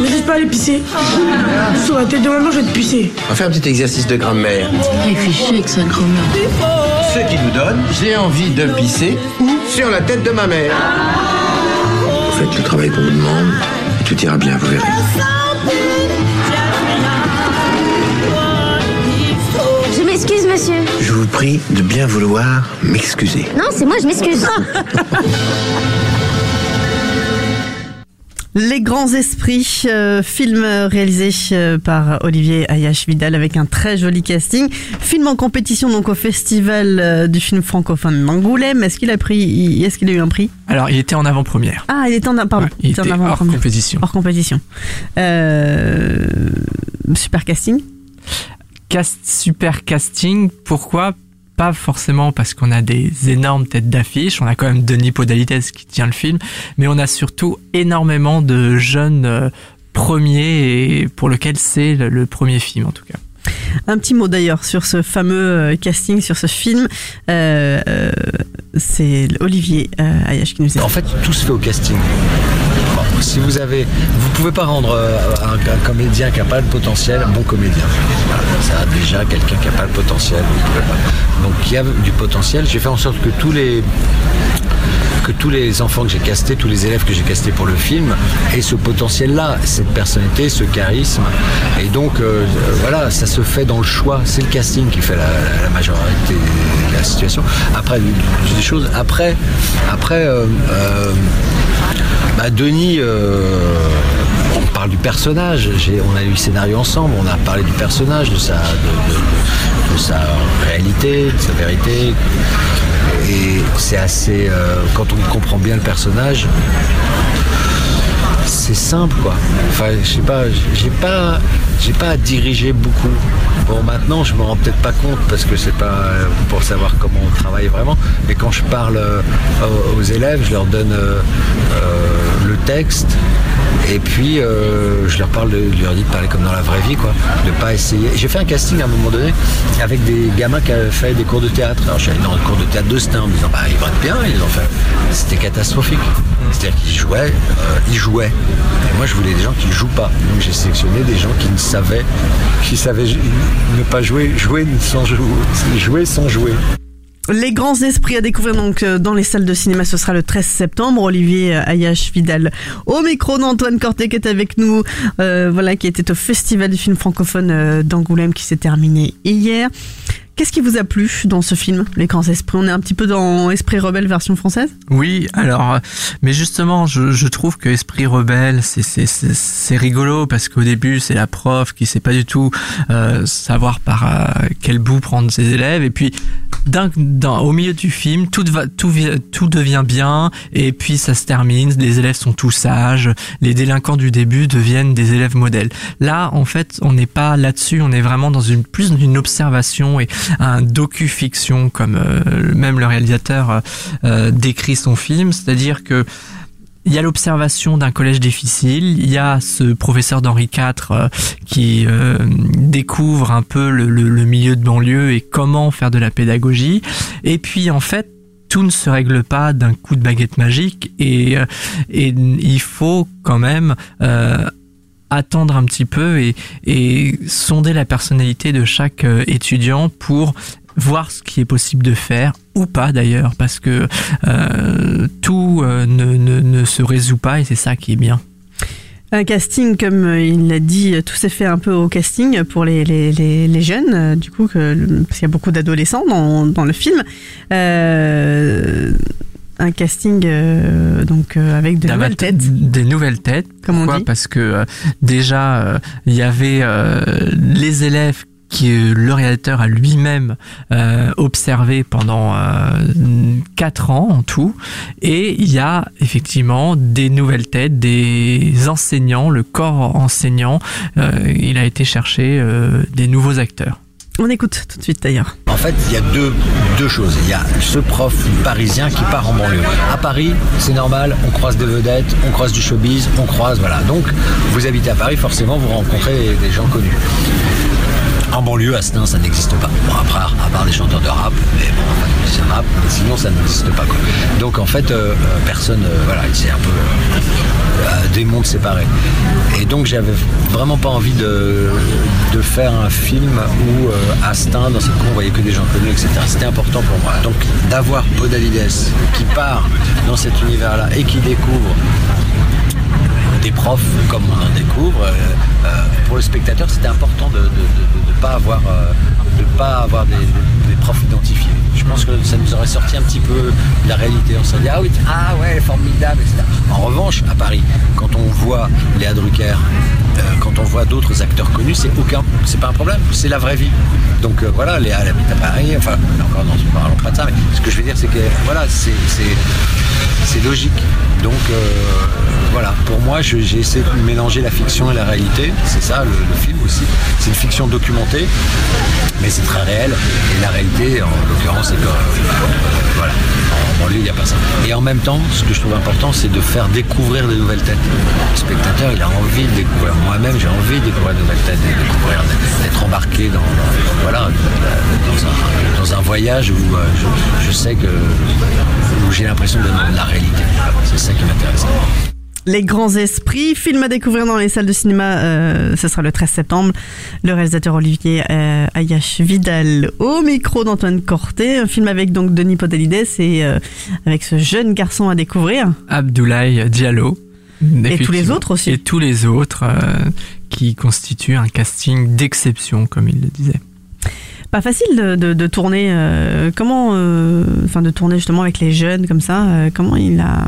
Mais j'ose pas aller pisser. Sur la tête de maman, je vais te pisser. On va faire un petit exercice de grammaire. Il fait chier avec sa grand-mère. Ce qui nous donne, j'ai envie de pisser sur la tête de ma mère. Vous faites le travail qu'on vous demande, et tout ira bien, vous verrez. Prie de bien vouloir m'excuser. Non, c'est moi, je m'excuse. Les grands esprits, euh, film réalisé euh, par Olivier Ayash Vidal avec un très joli casting. Film en compétition donc au festival euh, du film francophone d'Angoulême. Est-ce qu'il a pris, est-ce qu'il a eu un prix? Alors, il était en avant-première. Ah, il était en, pardon, il était hors avant-première. compétition. Hors compétition. Euh, super casting. Cast, super casting, pourquoi pas forcément parce qu'on a des énormes têtes d'affiche, on a quand même Denis Podalides qui tient le film, mais on a surtout énormément de jeunes euh, premiers et pour lequel c'est le, le premier film en tout cas. Un petit mot d'ailleurs sur ce fameux euh, casting, sur ce film. Euh, euh, c'est Olivier euh, Ayash qui nous En fait, tout se fait au casting. Si vous avez, vous pouvez pas rendre euh, un, comédien qui n'a pas le potentiel un bon comédien. Ça a déjà quelqu'un qui n'a pas le potentiel. Donc il y a du potentiel. J'ai fait en sorte que tous les que tous les enfants que j'ai castés, tous les élèves que j'ai castés pour le film aient ce potentiel-là, cette personnalité, ce charisme. Et donc, euh, voilà, ça se fait dans le choix. C'est le casting qui fait la, majorité de la situation. Après, des choses. Après, après, euh, bah, Denis. euh, on parle du personnage, on a eu le scénario ensemble, on a parlé du personnage, de sa réalité, de sa vérité. Et c'est assez. euh, quand on comprend bien le personnage, c'est simple quoi. Enfin, je sais pas, j'ai pas, j'ai pas à diriger beaucoup. Bon, maintenant, je me rends peut-être pas compte parce que c'est pas euh, pour savoir comment on travaille vraiment. Mais quand je parle euh, aux- élèves, je leur donne euh, le texte. Et puis, je leur parle, de, je leur dis de parler comme dans la vraie vie, quoi. De pas essayer. J'ai fait un casting à un moment donné avec des gamins qui avaient fait des cours de théâtre. Alors, allé dans le cours de théâtre de Stein en me disant, bah, ils vont être bien, ils ont fait. C'était catastrophique. C'est-à-dire qu'ils jouaient, ils jouaient. Moi, je voulais des gens qui ne jouent pas. Donc, j'ai sélectionné des gens qui ne qui savaient ju- ne pas jouer, jouer sans jouer. Les grands esprits à découvrir donc euh, dans les salles de cinéma, ce sera le 13 septembre. Olivier euh, Ayash Vidal au micro d'Antoine Corté qui est avec nous, euh, voilà, qui était au Festival du film francophone d'Angoulême qui s'est terminé hier. Qu'est-ce qui vous a plu dans ce film, Les grands esprits? On est un petit peu dans Esprit rebelle version française? Oui, alors, mais justement, je, trouve que Esprit Rebelle, c'est rigolo parce qu'au début, c'est la prof qui sait pas du tout euh, savoir par euh, quel bout prendre ses élèves, et puis d'un, au milieu du film, tout va, tout, tout devient bien, et puis ça se termine. Les élèves sont tous sages, les délinquants du début deviennent des élèves modèles. Là, en fait, on n'est pas là-dessus, on est vraiment dans une plus d'une observation et un docu-fiction comme euh, même le réalisateur euh, euh, décrit son film, c'est-à-dire que il y a l'observation d'un collège difficile, il y a ce professeur d'Henri IV euh, qui euh, découvre un peu le, milieu de banlieue et comment faire de la pédagogie, et puis en fait tout ne se règle pas d'un coup de baguette magique. Et, euh, il faut quand même attendre un petit peu et, sonder la personnalité de chaque étudiant pour voir ce qui est possible de faire ou pas d'ailleurs parce que euh, tout euh, ne, ne, ne se résout pas et c'est ça qui est bien. Un casting, comme il l'a dit, tout s'est fait un peu au casting pour les, les, les, les jeunes, du coup, que, parce qu'il y a beaucoup d'adolescents dans, dans le film. Euh, un casting euh, donc euh, avec de nouvelles têtes. Des nouvelles têtes. Comme on Pourquoi? dit. Parce que déjà, il y avait les élèves que le réalisateur a lui-même euh, observé pendant euh, quatre ans en tout. Et il y a effectivement des nouvelles têtes, des enseignants, le corps enseignant. euh, il a été chercher euh, des nouveaux acteurs. On écoute tout de suite d'ailleurs. En fait, il y a deux, deux choses. Il y a ce prof parisien qui part en banlieue. À Paris, c'est normal, on croise des vedettes, on croise du showbiz, on croise, voilà. Donc, vous habitez à Paris, forcément, vous rencontrez des gens connus. En banlieue, à Stein, ça n'existe pas. Bon, après, à part des chanteurs de rap, mais bon, enfin, c'est rap, mais sinon, ça n'existe pas, quoi. Donc, en fait, euh, euh, personne, euh, voilà, c'est un peu euh, des mondes séparés. Et donc, j'avais vraiment pas envie de, faire un film où, à Stein, dans cette cour, on voyait que des gens connus, etc. C'était important pour moi. Donc, d'avoir Podalides qui part dans cet univers-là et qui découvre des profs comme on en découvre. euh, euh, pour le spectateur, c'était important de ne pas avoir, euh, de pas avoir des, des profs identifiés. Que ça nous aurait sorti un petit peu de la réalité. On s'est dit, ah oui, ah ouais, formidable, etc. En revanche, à Paris, quand on voit Léa Drucker, euh, quand on voit d'autres acteurs connus, c'est aucun, c'est pas un problème, c'est la vraie vie. Donc euh, voilà, Léa elle habite à Paris, enfin, encore non, ne parlons pas de ça, mais ce que je veux dire, c'est que voilà, c'est, logique. Donc euh, voilà, pour moi, j'ai essayé de mélanger la fiction et la réalité. C'est ça, le, le film aussi. C'est une fiction documentée, mais c'est très réel. Et la réalité, en l'occurrence, en banlieue, il n'y a pas ça. Et en même temps, ce que je trouve important, c'est de faire découvrir des nouvelles têtes. Le spectateur, il a envie de découvrir. Moi-même, j'ai envie de découvrir de nouvelles têtes, de d'être embarqué dans, voilà, dans un, voyage où euh, je, sais que j'ai l'impression de de la réalité. C'est ça qui m'intéresse. Les grands esprits, film à découvrir dans les salles de cinéma, euh, ce sera le 13 septembre. Le réalisateur Olivier euh, Ayash Vidal au micro d'Antoine Corté, un film avec donc Denis Podalides et euh, avec ce jeune garçon à découvrir. Abdoulaye Diallo. Et tous les autres aussi. Et tous les autres euh, qui constituent un casting d'exception, comme il le disait. Pas facile de, de, de tourner, euh, comment, euh, enfin de tourner justement avec les jeunes comme ça. euh, comment il a,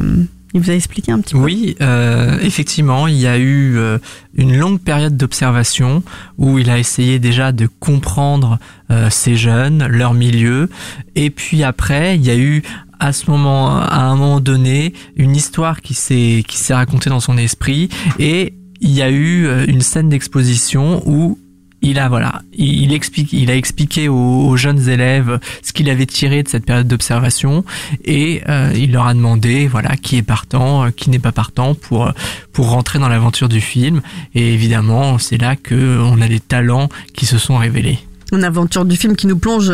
il vous a expliqué un petit peu. Oui, euh, effectivement, il y a eu euh, une longue période d'observation où il a essayé déjà de comprendre euh, ces jeunes, leur milieu, et puis après, il y a eu à ce moment, à un moment donné, une histoire qui s'est qui s'est racontée dans son esprit, et il y a eu euh, une scène d'exposition où il a expliqué aux, jeunes élèves ce qu'il avait tiré de cette période d'observation et euh, il leur a demandé voilà qui est partant, euh, qui n'est pas partant pour rentrer dans l'aventure du film et évidemment c'est là que on a les talents qui se sont révélés. Une aventure du film qui nous plonge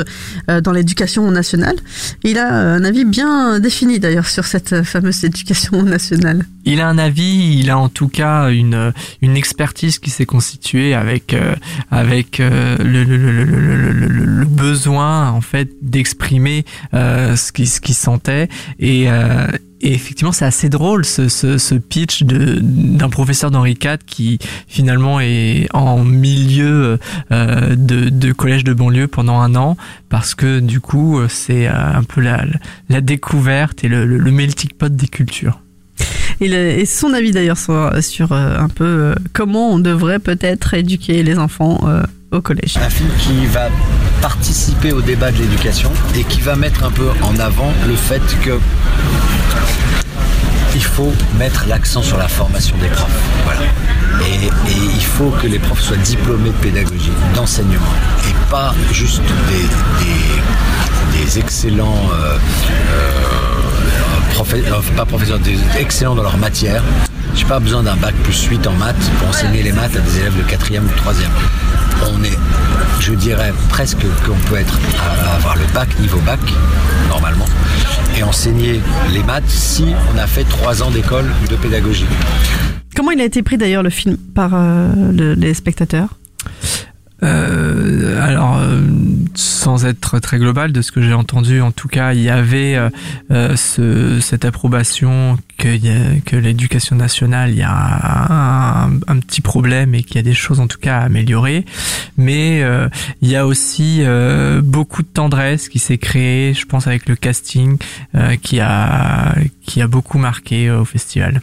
euh, dans l'éducation nationale. Il a un avis bien défini d'ailleurs sur cette fameuse éducation nationale. Il a un avis, il a en tout cas une une expertise qui s'est constituée avec euh, avec euh, le, le, le, le, besoin en fait d'exprimer euh, ce qui ce qu'il sentait et euh, et effectivement, c'est assez drôle ce, ce, ce pitch d'un professeur d'Henri IV qui finalement est en milieu euh, de, de collège de banlieue pendant un an parce que du coup c'est euh, un peu la, la découverte et le, le, le melting pot des cultures. Et son avis d'ailleurs sur, euh, un peu euh, comment on devrait peut-être éduquer les enfants euh, au collège. Un film qui va participer au débat de l'éducation et qui va mettre un peu en avant le fait que il faut mettre l'accent sur la formation des profs. Voilà. Et, il faut que les profs soient diplômés de pédagogie, d'enseignement, et pas juste des, excellents euh, pas professeurs, des excellents dans leur matière. J'ai pas besoin d'un bac plus 8 en maths pour enseigner les maths à des élèves de 4e ou de 3e. On est, je dirais presque qu'on peut être à, à avoir le bac, niveau bac, normalement, et enseigner les maths si on a fait 3 ans d'école de pédagogie. Comment il a été pris d'ailleurs le film par euh, le- les spectateurs? Euh, alors, euh, sans être très global, de ce que j'ai entendu, en tout cas, il y avait euh, euh, ce, cette approbation que, que l'éducation nationale, il y a un, un petit problème et qu'il y a des choses en tout cas à améliorer. Mais euh, il y a aussi euh, beaucoup de tendresse qui s'est créée, je pense, avec le casting, euh, qui a qui a beaucoup marqué euh, au festival.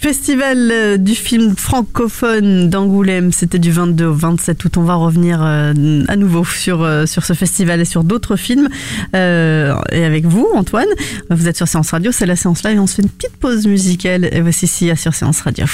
Festival euh, du film francophone d'Angoulême, c'était du 22 au 27 août. On va revenir euh, à nouveau sur, euh, sur ce festival et sur d'autres films. Euh, et avec vous, Antoine, vous êtes sur Séance Radio, c'est la séance live. On se fait une petite pause musicale et voici Sia sur Séance Radio.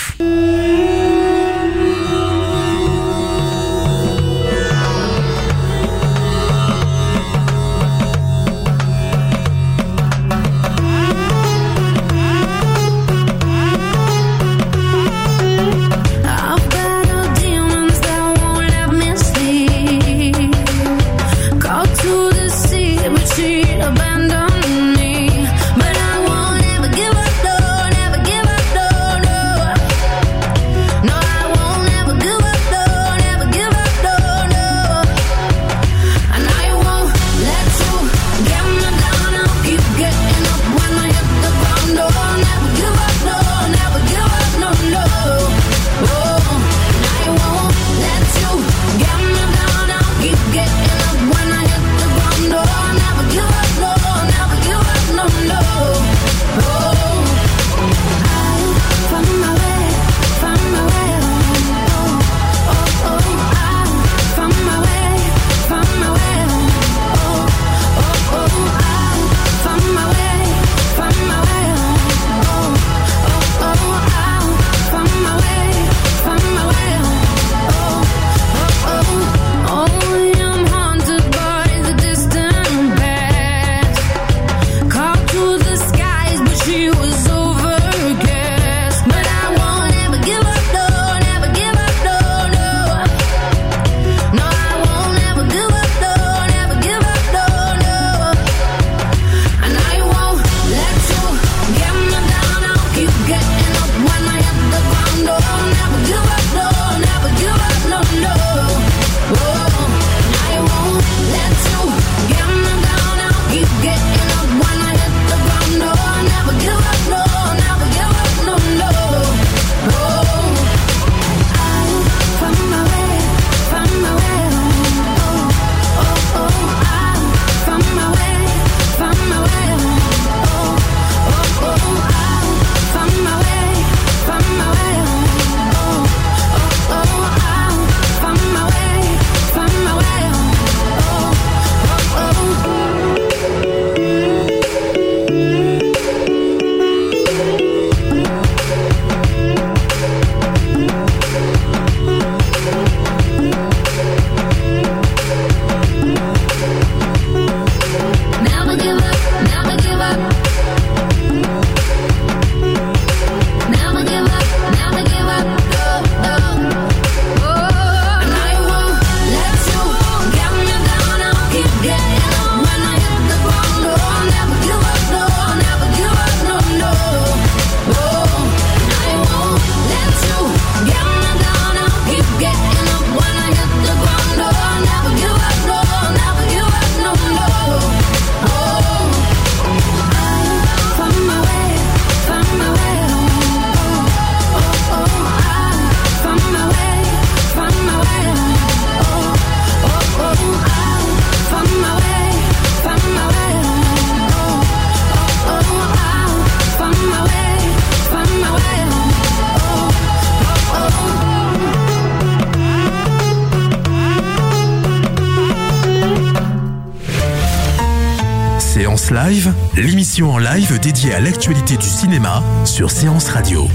En live dédiée à l'actualité du cinéma sur Séance Radio.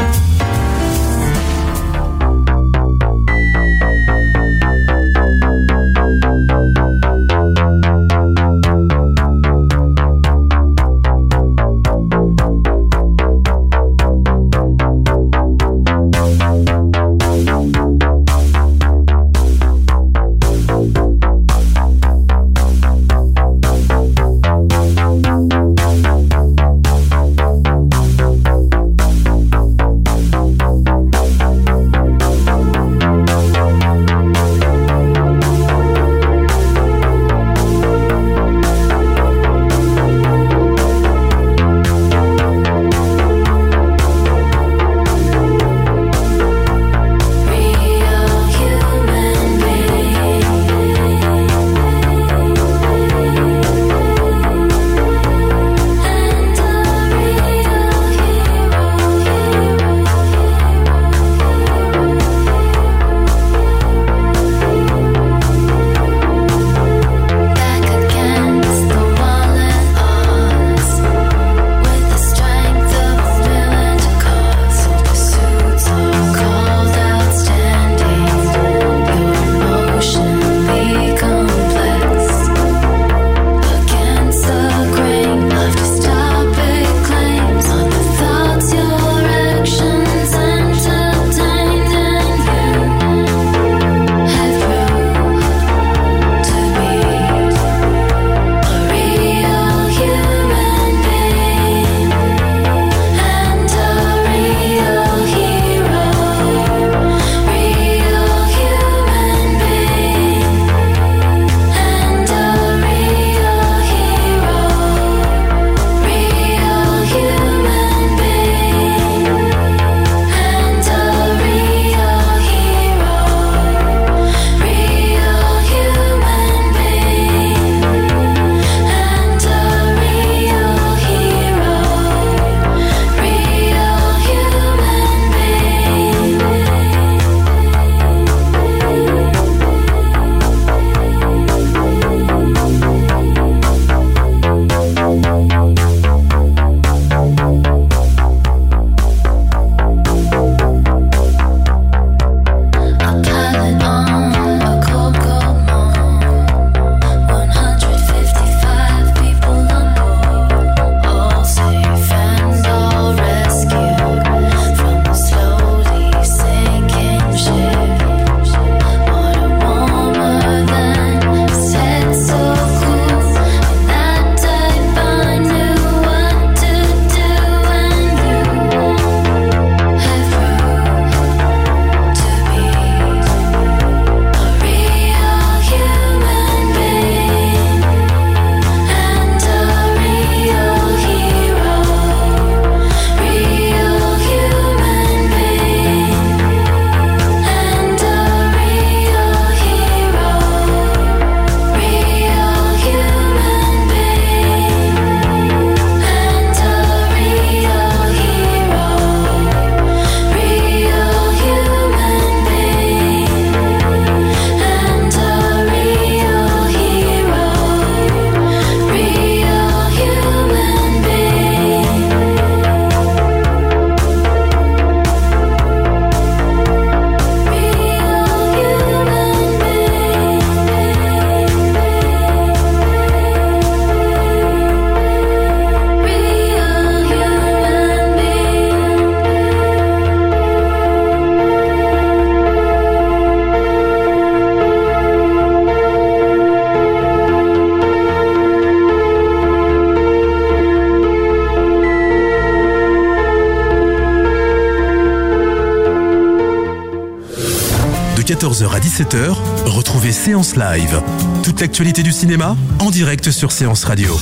17h, retrouvez Séance Live. Toute l'actualité du cinéma en direct sur Séance Radio.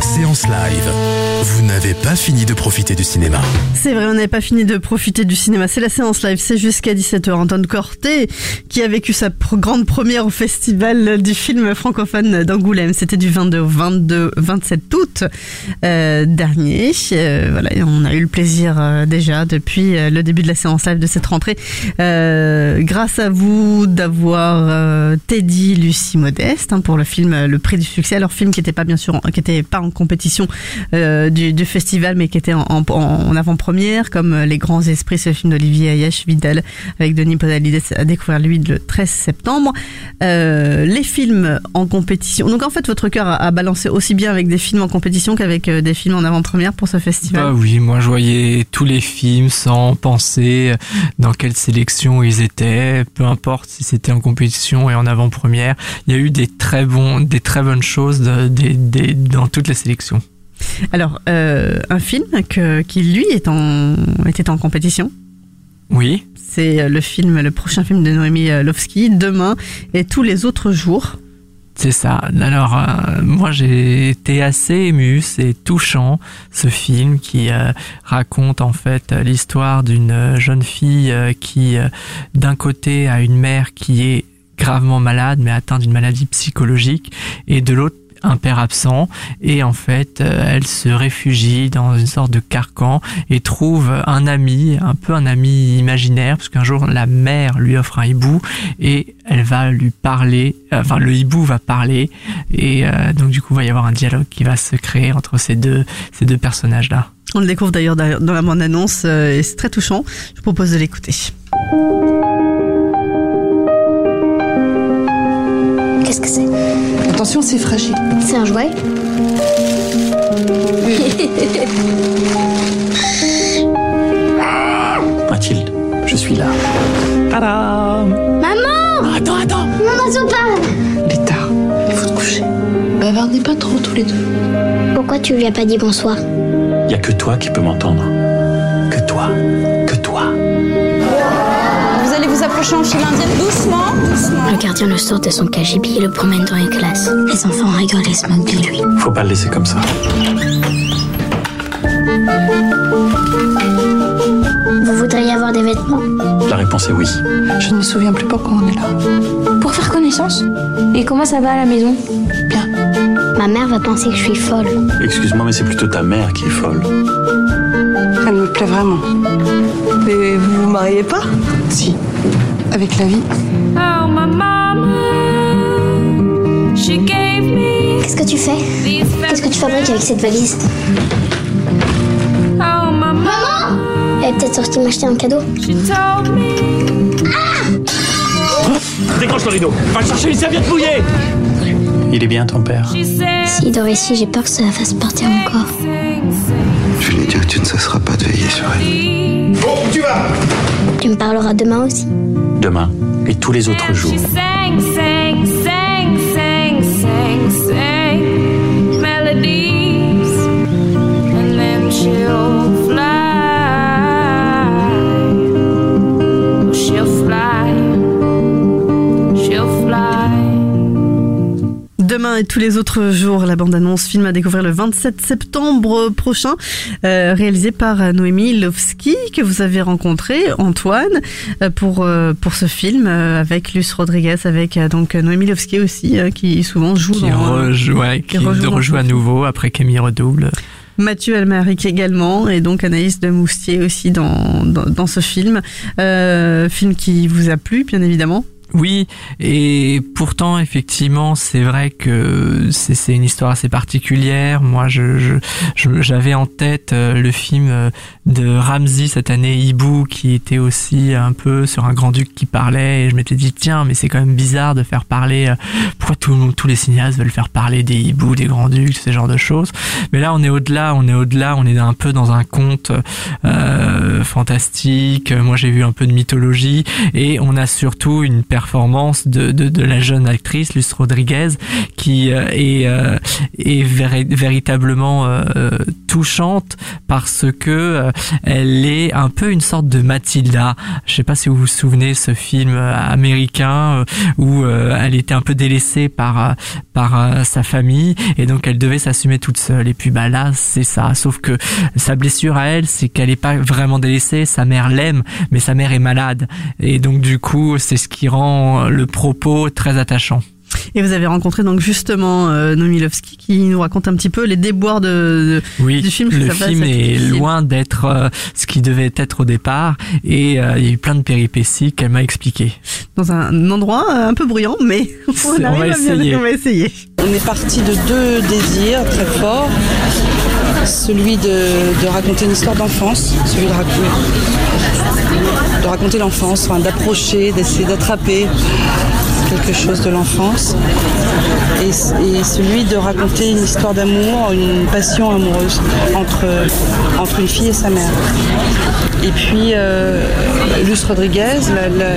Séance Live. Vous n'avez pas fini de profiter du cinéma. C'est vrai, on n'avait pas fini de profiter du cinéma. C'est la séance live, c'est jusqu'à 17h. Anton Corté, qui a vécu sa grande première au festival du film francophone d'Angoulême. C'était du 22 au 22, 27 août euh, dernier. Euh, voilà, on a eu le plaisir euh, déjà depuis le début de la séance live de cette rentrée. Grâce à vous d'avoir Teddy Lucie Modeste hein, pour le film Le Prix du succès. Alors film qui n'était pas bien sûr, qui était pas en compétition du, festival, mais qui étaient en, en- en avant-première, comme Les Grands Esprits, ce film d'Olivier Ayache Vidal, avec Denis Podalides à découvrir lui le 13 septembre. Euh, les films en compétition. Donc en fait, votre cœur a, a balancé aussi bien avec des films en compétition qu'avec euh, des films en avant-première pour ce festival. Bah oui, moi je voyais tous les films sans penser dans quelle sélection ils étaient, peu importe si c'était en compétition et en avant-première. Il y a eu des très bons, des très bonnes choses de- dans toutes les sélections. Alors, euh, un film que, qui lui est en, était en compétition? Oui. C'est euh, le film, le prochain film de Noémie euh, Lovski, Demain et tous les autres jours. C'est ça. Alors, euh, moi, j'ai été assez ému. C'est touchant, ce film qui raconte en fait l'histoire d'une jeune fille qui, d'un côté, a une mère qui est gravement malade, mais atteinte d'une maladie psychologique, et de l'autre, un père absent et en fait euh, elle se réfugie dans une sorte de carcan et trouve un ami, un peu un ami imaginaire parce qu'un jour la mère lui offre un hibou et elle va lui parler, euh, enfin le hibou va parler et euh, donc du coup il va y avoir un dialogue qui va se créer entre ces deux ces deux personnages là. On le découvre d'ailleurs dans la bande-annonce et c'est très touchant. Je vous propose de l'écouter. Qu'est-ce que c'est? Attention, c'est fragile. C'est un jouet Mathilde, je suis là. Tadam Maman Attends, attends Maman, se parle Il est tard. Il faut te coucher. Bavardez pas trop tous les deux. Pourquoi tu lui as pas dit bonsoir? Il y a que toi qui peux m'entendre. Que toi. Doucement, doucement. Le gardien le sort de son KGB et le promène dans les classes. Les enfants rigolent et se moquent de lui. Faut pas le laisser comme ça. Vous voudriez avoir des vêtements? La réponse est oui. Je ne me souviens plus pourquoi on est là. Pour faire connaissance Et comment ça va à la maison? Bien. Ma mère va penser que je suis folle. Excuse-moi, mais c'est plutôt ta mère qui est folle. Elle me plaît vraiment. Mais vous vous mariez pas? Si. Avec la vie. Oh, my mama, she gave me Qu'est-ce que tu fais Qu'est-ce que tu fabriques avec cette valise Oh, my Maman Elle est peut-être sortie m'acheter un cadeau. She told me Décroche le rideau. Va chercher une serviette mouillée. Il est bien ton père. S'il dort ici, j'ai peur que ça la fasse partir encore. Je lui dire que tu ne cesseras pas de veiller sur elle. Bon, tu vas Tu me parleras demain aussi. Demain et tous les autres jours. Demain et tous les autres jours, la bande-annonce film à découvrir le 27 septembre prochain, euh, réalisé par Noémie Lovski, que vous avez rencontré, Antoine, euh, pour, euh, pour ce film, euh, avec Luce Rodriguez, avec donc Noémie Lovski aussi, euh, qui souvent joue Qui, dans... rejoue, ouais, qui rejoue à nouveau après Camille Redouble. Mathieu Almaric également, et donc Anaïs de Moustier aussi dans, dans, dans ce film. Euh, film qui vous a plu, bien évidemment. Oui, et pourtant, effectivement, c'est vrai que c'est une histoire assez particulière. Moi, je je- je- j'avais en tête le film de Ramsey cette année, Hibou, qui était aussi un peu sur un grand-duc qui parlait, et je m'étais dit, tiens, mais c'est quand même bizarre de faire parler, euh, pourquoi tous les cinéastes veulent faire parler des hiboux, des grands-ducs, ce genre de choses. Mais là, on est au-delà, on est au-delà, on est un peu dans un conte euh, fantastique. Moi, j'ai vu un peu de mythologie et on a surtout une performance de, de, la jeune actrice Luce Rodriguez qui euh, est, euh, est véri- véritablement euh, touchante parce que elle est un peu une sorte de Mathilda. Je sais pas si vous vous souvenez ce film euh, américain euh, où euh, elle était un peu délaissée par par sa famille et donc elle devait s'assumer toute seule. Et puis bah là c'est ça. Sauf que sa blessure à elle, c'est qu'elle est pas vraiment délaissée. Sa mère l'aime, mais sa mère est malade. Et donc du coup c'est ce qui rend le propos très attachant. Et vous avez rencontré donc justement euh, Noémie Lovski qui nous raconte un petit peu les déboires de, de- Oui, du film. le film est loin d'être euh, ce qui devait être au départ et euh, il y a eu plein de péripéties qu'elle m'a expliquées. Dans un endroit euh, un peu bruyant, mais on, on va à bien- essayer. on va essayer. On est parti de deux désirs très forts. Celui de, de raconter une histoire d'enfance, celui de raconter, de raconter l'enfance, enfin, d'approcher, d'essayer d'attraper quelque chose de l'enfance. Et, celui de raconter une histoire d'amour, une passion amoureuse entre, entre une fille et sa mère. Et puis, euh, Luce Rodriguez, la-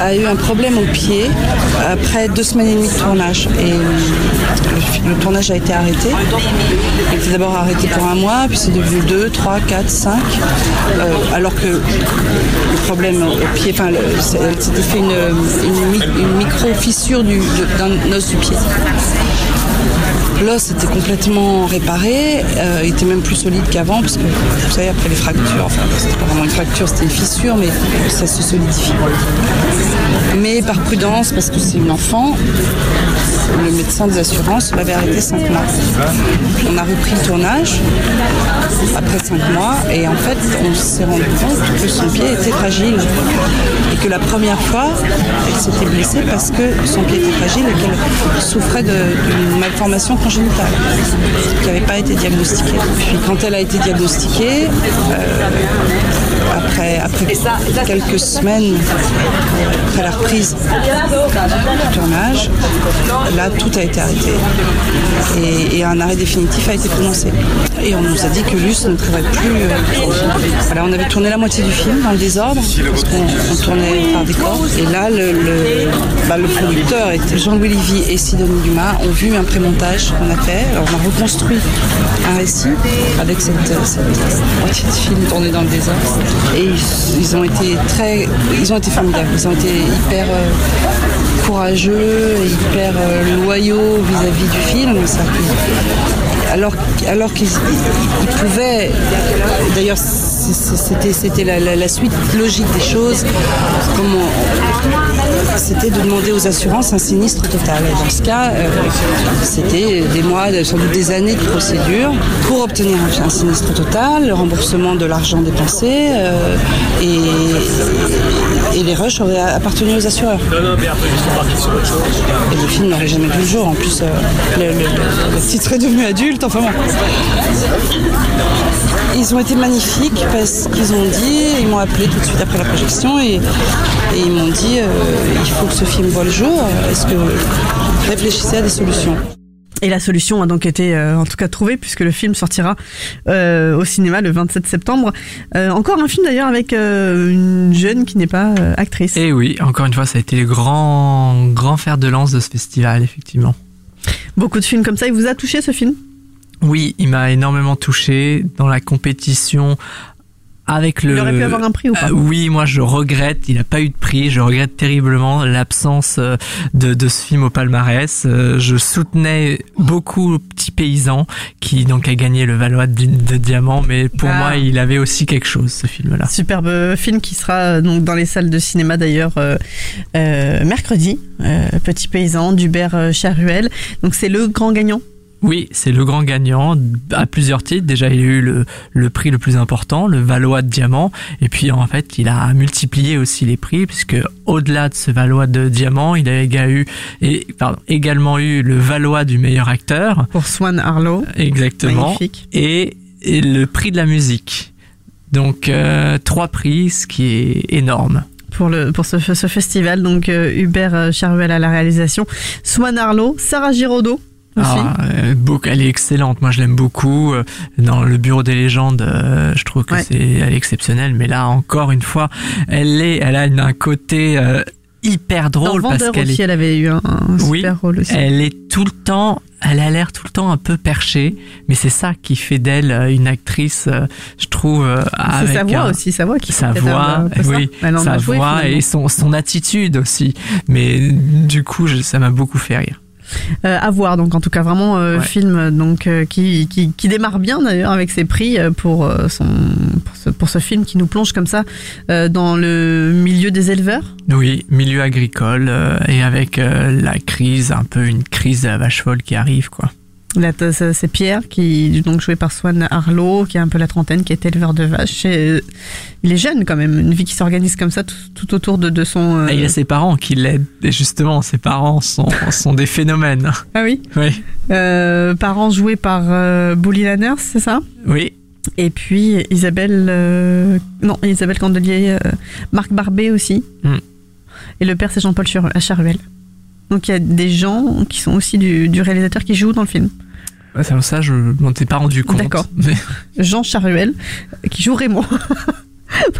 a eu un problème au pied après deux semaines et demie de tournage. Et le, le tournage a été arrêté. Il était d'abord arrêté pour un mois, puis c'est devenu deux, trois, quatre, cinq. Euh, alors que le problème au pied, enfin, s'était fait une, une mi- une micro-fissure d'un os du pied. L'os était complètement réparé, euh, il était même plus solide qu'avant, parce que vous savez, après les fractures, enfin, c'était pas vraiment une fracture, c'était une fissure, mais ça se solidifie. Mais par prudence, parce que c'est une enfant, le médecin des assurances l'avait arrêté 5 mois. On a repris le tournage après 5 mois, et en fait, on s'est rendu compte que son pied était fragile. Et que la première fois, elle s'était blessée parce que son pied était fragile et qu'elle souffrait d'une malformation congénitale qui n'avait pas été diagnostiquée. Puis quand elle a été diagnostiquée, euh, après, après quelques semaines, après la reprise du tournage, là tout a été arrêté. Et, et un arrêt définitif a été prononcé. Et on nous a dit que Luce ne pourrait plus. euh, voilà, on avait tourné la moitié du film dans le désordre, parce qu'on on tournait par décor. Et là, le, le, bah, le producteur, était Jean-Louis Livy et Sidonie Dumas, ont vu un prémontage qu'on a fait. Alors, on a reconstruit un récit avec cette, cette moitié de film tourné dans le désordre. Et ils, ont été très. Ils ont été formidables. Ils ont été hyper. euh, courageux, hyper euh, loyaux vis-à-vis du film. Alors alors qu'ils ils pouvaient, d'ailleurs c'était la, la- la suite logique des choses, comment c'était de demander aux assurances un sinistre total. Et dans ce cas, euh, c'était des mois, sans doute des années de procédure pour obtenir un, un sinistre total, le remboursement de l'argent dépensé euh, et, et les rushs auraient appartenu aux assureurs. Et le film n'aurait jamais vu le jour. En plus, euh, le, le- le- le titre est devenu adulte. Enfin bon. Ils ont été magnifiques parce qu'ils ont dit, ils m'ont appelé tout de suite après la projection et, et ils m'ont dit euh, il faut que ce film voit le jour. Est-ce que vous réfléchissez à des solutions? Et la solution a donc été euh, en tout cas trouvée puisque le film sortira euh, au cinéma le 27 septembre. Euh, encore un film d'ailleurs avec euh, une jeune qui n'est pas euh, actrice. Et oui, encore une fois, ça a été le grand, grand fer de lance de ce festival, effectivement. Beaucoup de films comme ça. Il vous a touché ce film? Oui, il m'a énormément touché dans la compétition avec le. Il aurait pu avoir un prix ou pas Euh, Oui, moi je regrette, il n'a pas eu de prix. Je regrette terriblement l'absence euh, de, de ce film au palmarès. Euh, Je soutenais beaucoup Petit Paysan qui donc a gagné le Valois de, de Diamant, mais pour Ah. moi il avait aussi quelque chose ce film-là. Superbe film qui sera donc dans les salles de cinéma d'ailleurs euh, euh, mercredi. Petit paysan d'Hubert Charuel. Donc c'est le grand gagnant. Oui, c'est le grand gagnant à plusieurs titres. Déjà, il a eu le, le prix le plus important, le Valois de Diamant. Et puis, en fait, il a multiplié aussi les prix, puisque au-delà de ce Valois de Diamant, il a éga- eu, et, pardon, également eu le Valois du meilleur acteur. Pour Swan Harlow. Exactement. Magnifique. Et, et le prix de la musique. Donc, euh, trois prix, ce qui est énorme. pour le pour ce, ce festival. Donc euh, Hubert Charuel à la réalisation, Swan Arlo, Sarah Giraudot. Ah, euh, beaucoup- elle est excellente. Moi, je l'aime beaucoup. Euh, Dans le bureau des légendes, euh, je trouve que Ouais. c'est elle est exceptionnelle. Mais là, encore une fois, elle est, elle a une- un côté euh, hyper Dans drôle parce Vendeur qu'elle est, elle avait eu un, un oui, super rôle aussi. elle est tout le temps, elle a l'air tout le temps un peu perchée. Mais c'est ça qui fait d'elle une actrice, je trouve. C'est sa voix un- aussi, sa voix qui sa voix, un ça. oui, en sa joué, voix et son, son attitude aussi. Mais du coup, je- ça m'a beaucoup fait rire. Euh, à voir donc en tout cas vraiment euh, Ouais. film euh, donc qui, qui qui démarre bien d'ailleurs avec ses prix pour son pour ce, pour ce film qui nous plonge comme ça dans le milieu des éleveurs. Oui, milieu agricole et avec la crise, un peu une crise de la vache folle qui arrive, quoi. C'est Pierre qui donc joué par Swan Harlow, qui a un peu la trentaine, qui est éleveur de vaches. Et, euh, il est jeune quand même, une vie qui s'organise comme ça tout, tout autour de, de son. euh, Et il a ses parents qui l'aident. Et justement, ses parents sont, sont des phénomènes. Ah oui? Oui. Euh, parents joués par euh, Bully Lanners, c'est ça? Oui. Et puis Isabelle, euh, non Isabelle Candelier, Marc Barbet aussi. Mm. Et le père c'est Jean-Paul Char- Charuel. Donc il y a des gens qui sont aussi du, du réalisateur qui jouent dans le film. Ouais, ça, ça, je m'en étais pas rendu compte. D'accord. Mais- Jean Charuel euh, qui joue Raymond.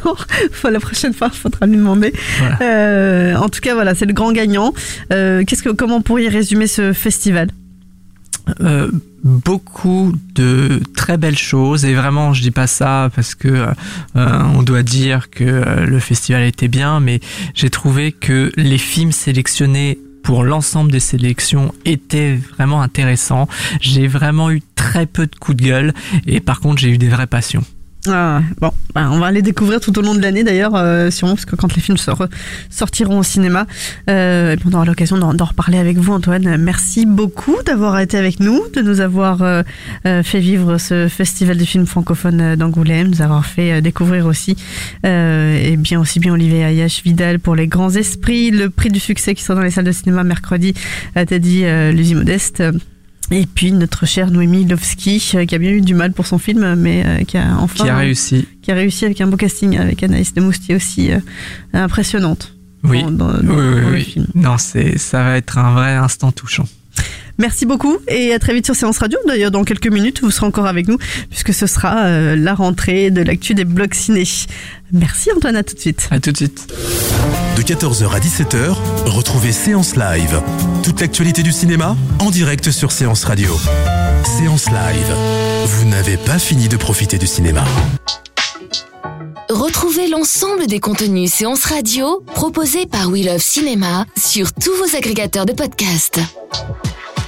Bon, la prochaine fois, il faudra lui demander. Voilà. Euh, en tout cas, voilà, c'est le grand gagnant. Euh, qu'est-ce que, comment pourriez résumer ce festival? Euh, beaucoup de très belles choses et vraiment je dis pas ça parce que euh, on doit dire que euh, le festival était bien mais j'ai trouvé que les films sélectionnés pour l'ensemble des sélections étaient vraiment intéressants. J'ai vraiment eu très peu de coups de gueule et par contre j'ai eu des vraies passions. Ah, bon, ben, on va les découvrir tout au long de l'année d'ailleurs, euh, sûrement parce que quand les films sor- sortiront au cinéma, euh, on aura l'occasion d'en reparler avec vous, Antoine. Merci beaucoup d'avoir été avec nous, de nous avoir euh, euh, fait vivre ce festival du film francophone euh, d'Angoulême, nous avoir fait découvrir aussi, et bien aussi bien Olivier Ayash Vidal pour les grands esprits, le prix du succès qui sera dans les salles de cinéma mercredi à Teddy Luzi Modeste. Et puis notre chère Noémie Lovski, euh, qui a bien eu du mal pour son film, mais euh, qui a enfin Qui a réussi. qui a réussi avec un beau casting avec Anaïs de Moustier aussi euh, impressionnante. Oui. dans- dans- oui, dans oui, le oui. film. Non, c'est ça va être un vrai instant touchant. Merci beaucoup et à très vite sur Séance Radio. D'ailleurs, dans quelques minutes, vous serez encore avec nous puisque ce sera euh, la rentrée de l'actu des blogs ciné. Merci Antoine, à tout de suite. À tout de suite. De 14h à 17h, retrouvez Séance Live. Toute l'actualité du cinéma en direct sur Séance Radio. Séance Live. Vous n'avez pas fini de profiter du cinéma. Retrouvez l'ensemble des contenus séances radio proposés par We Love Cinéma sur tous vos agrégateurs de podcasts.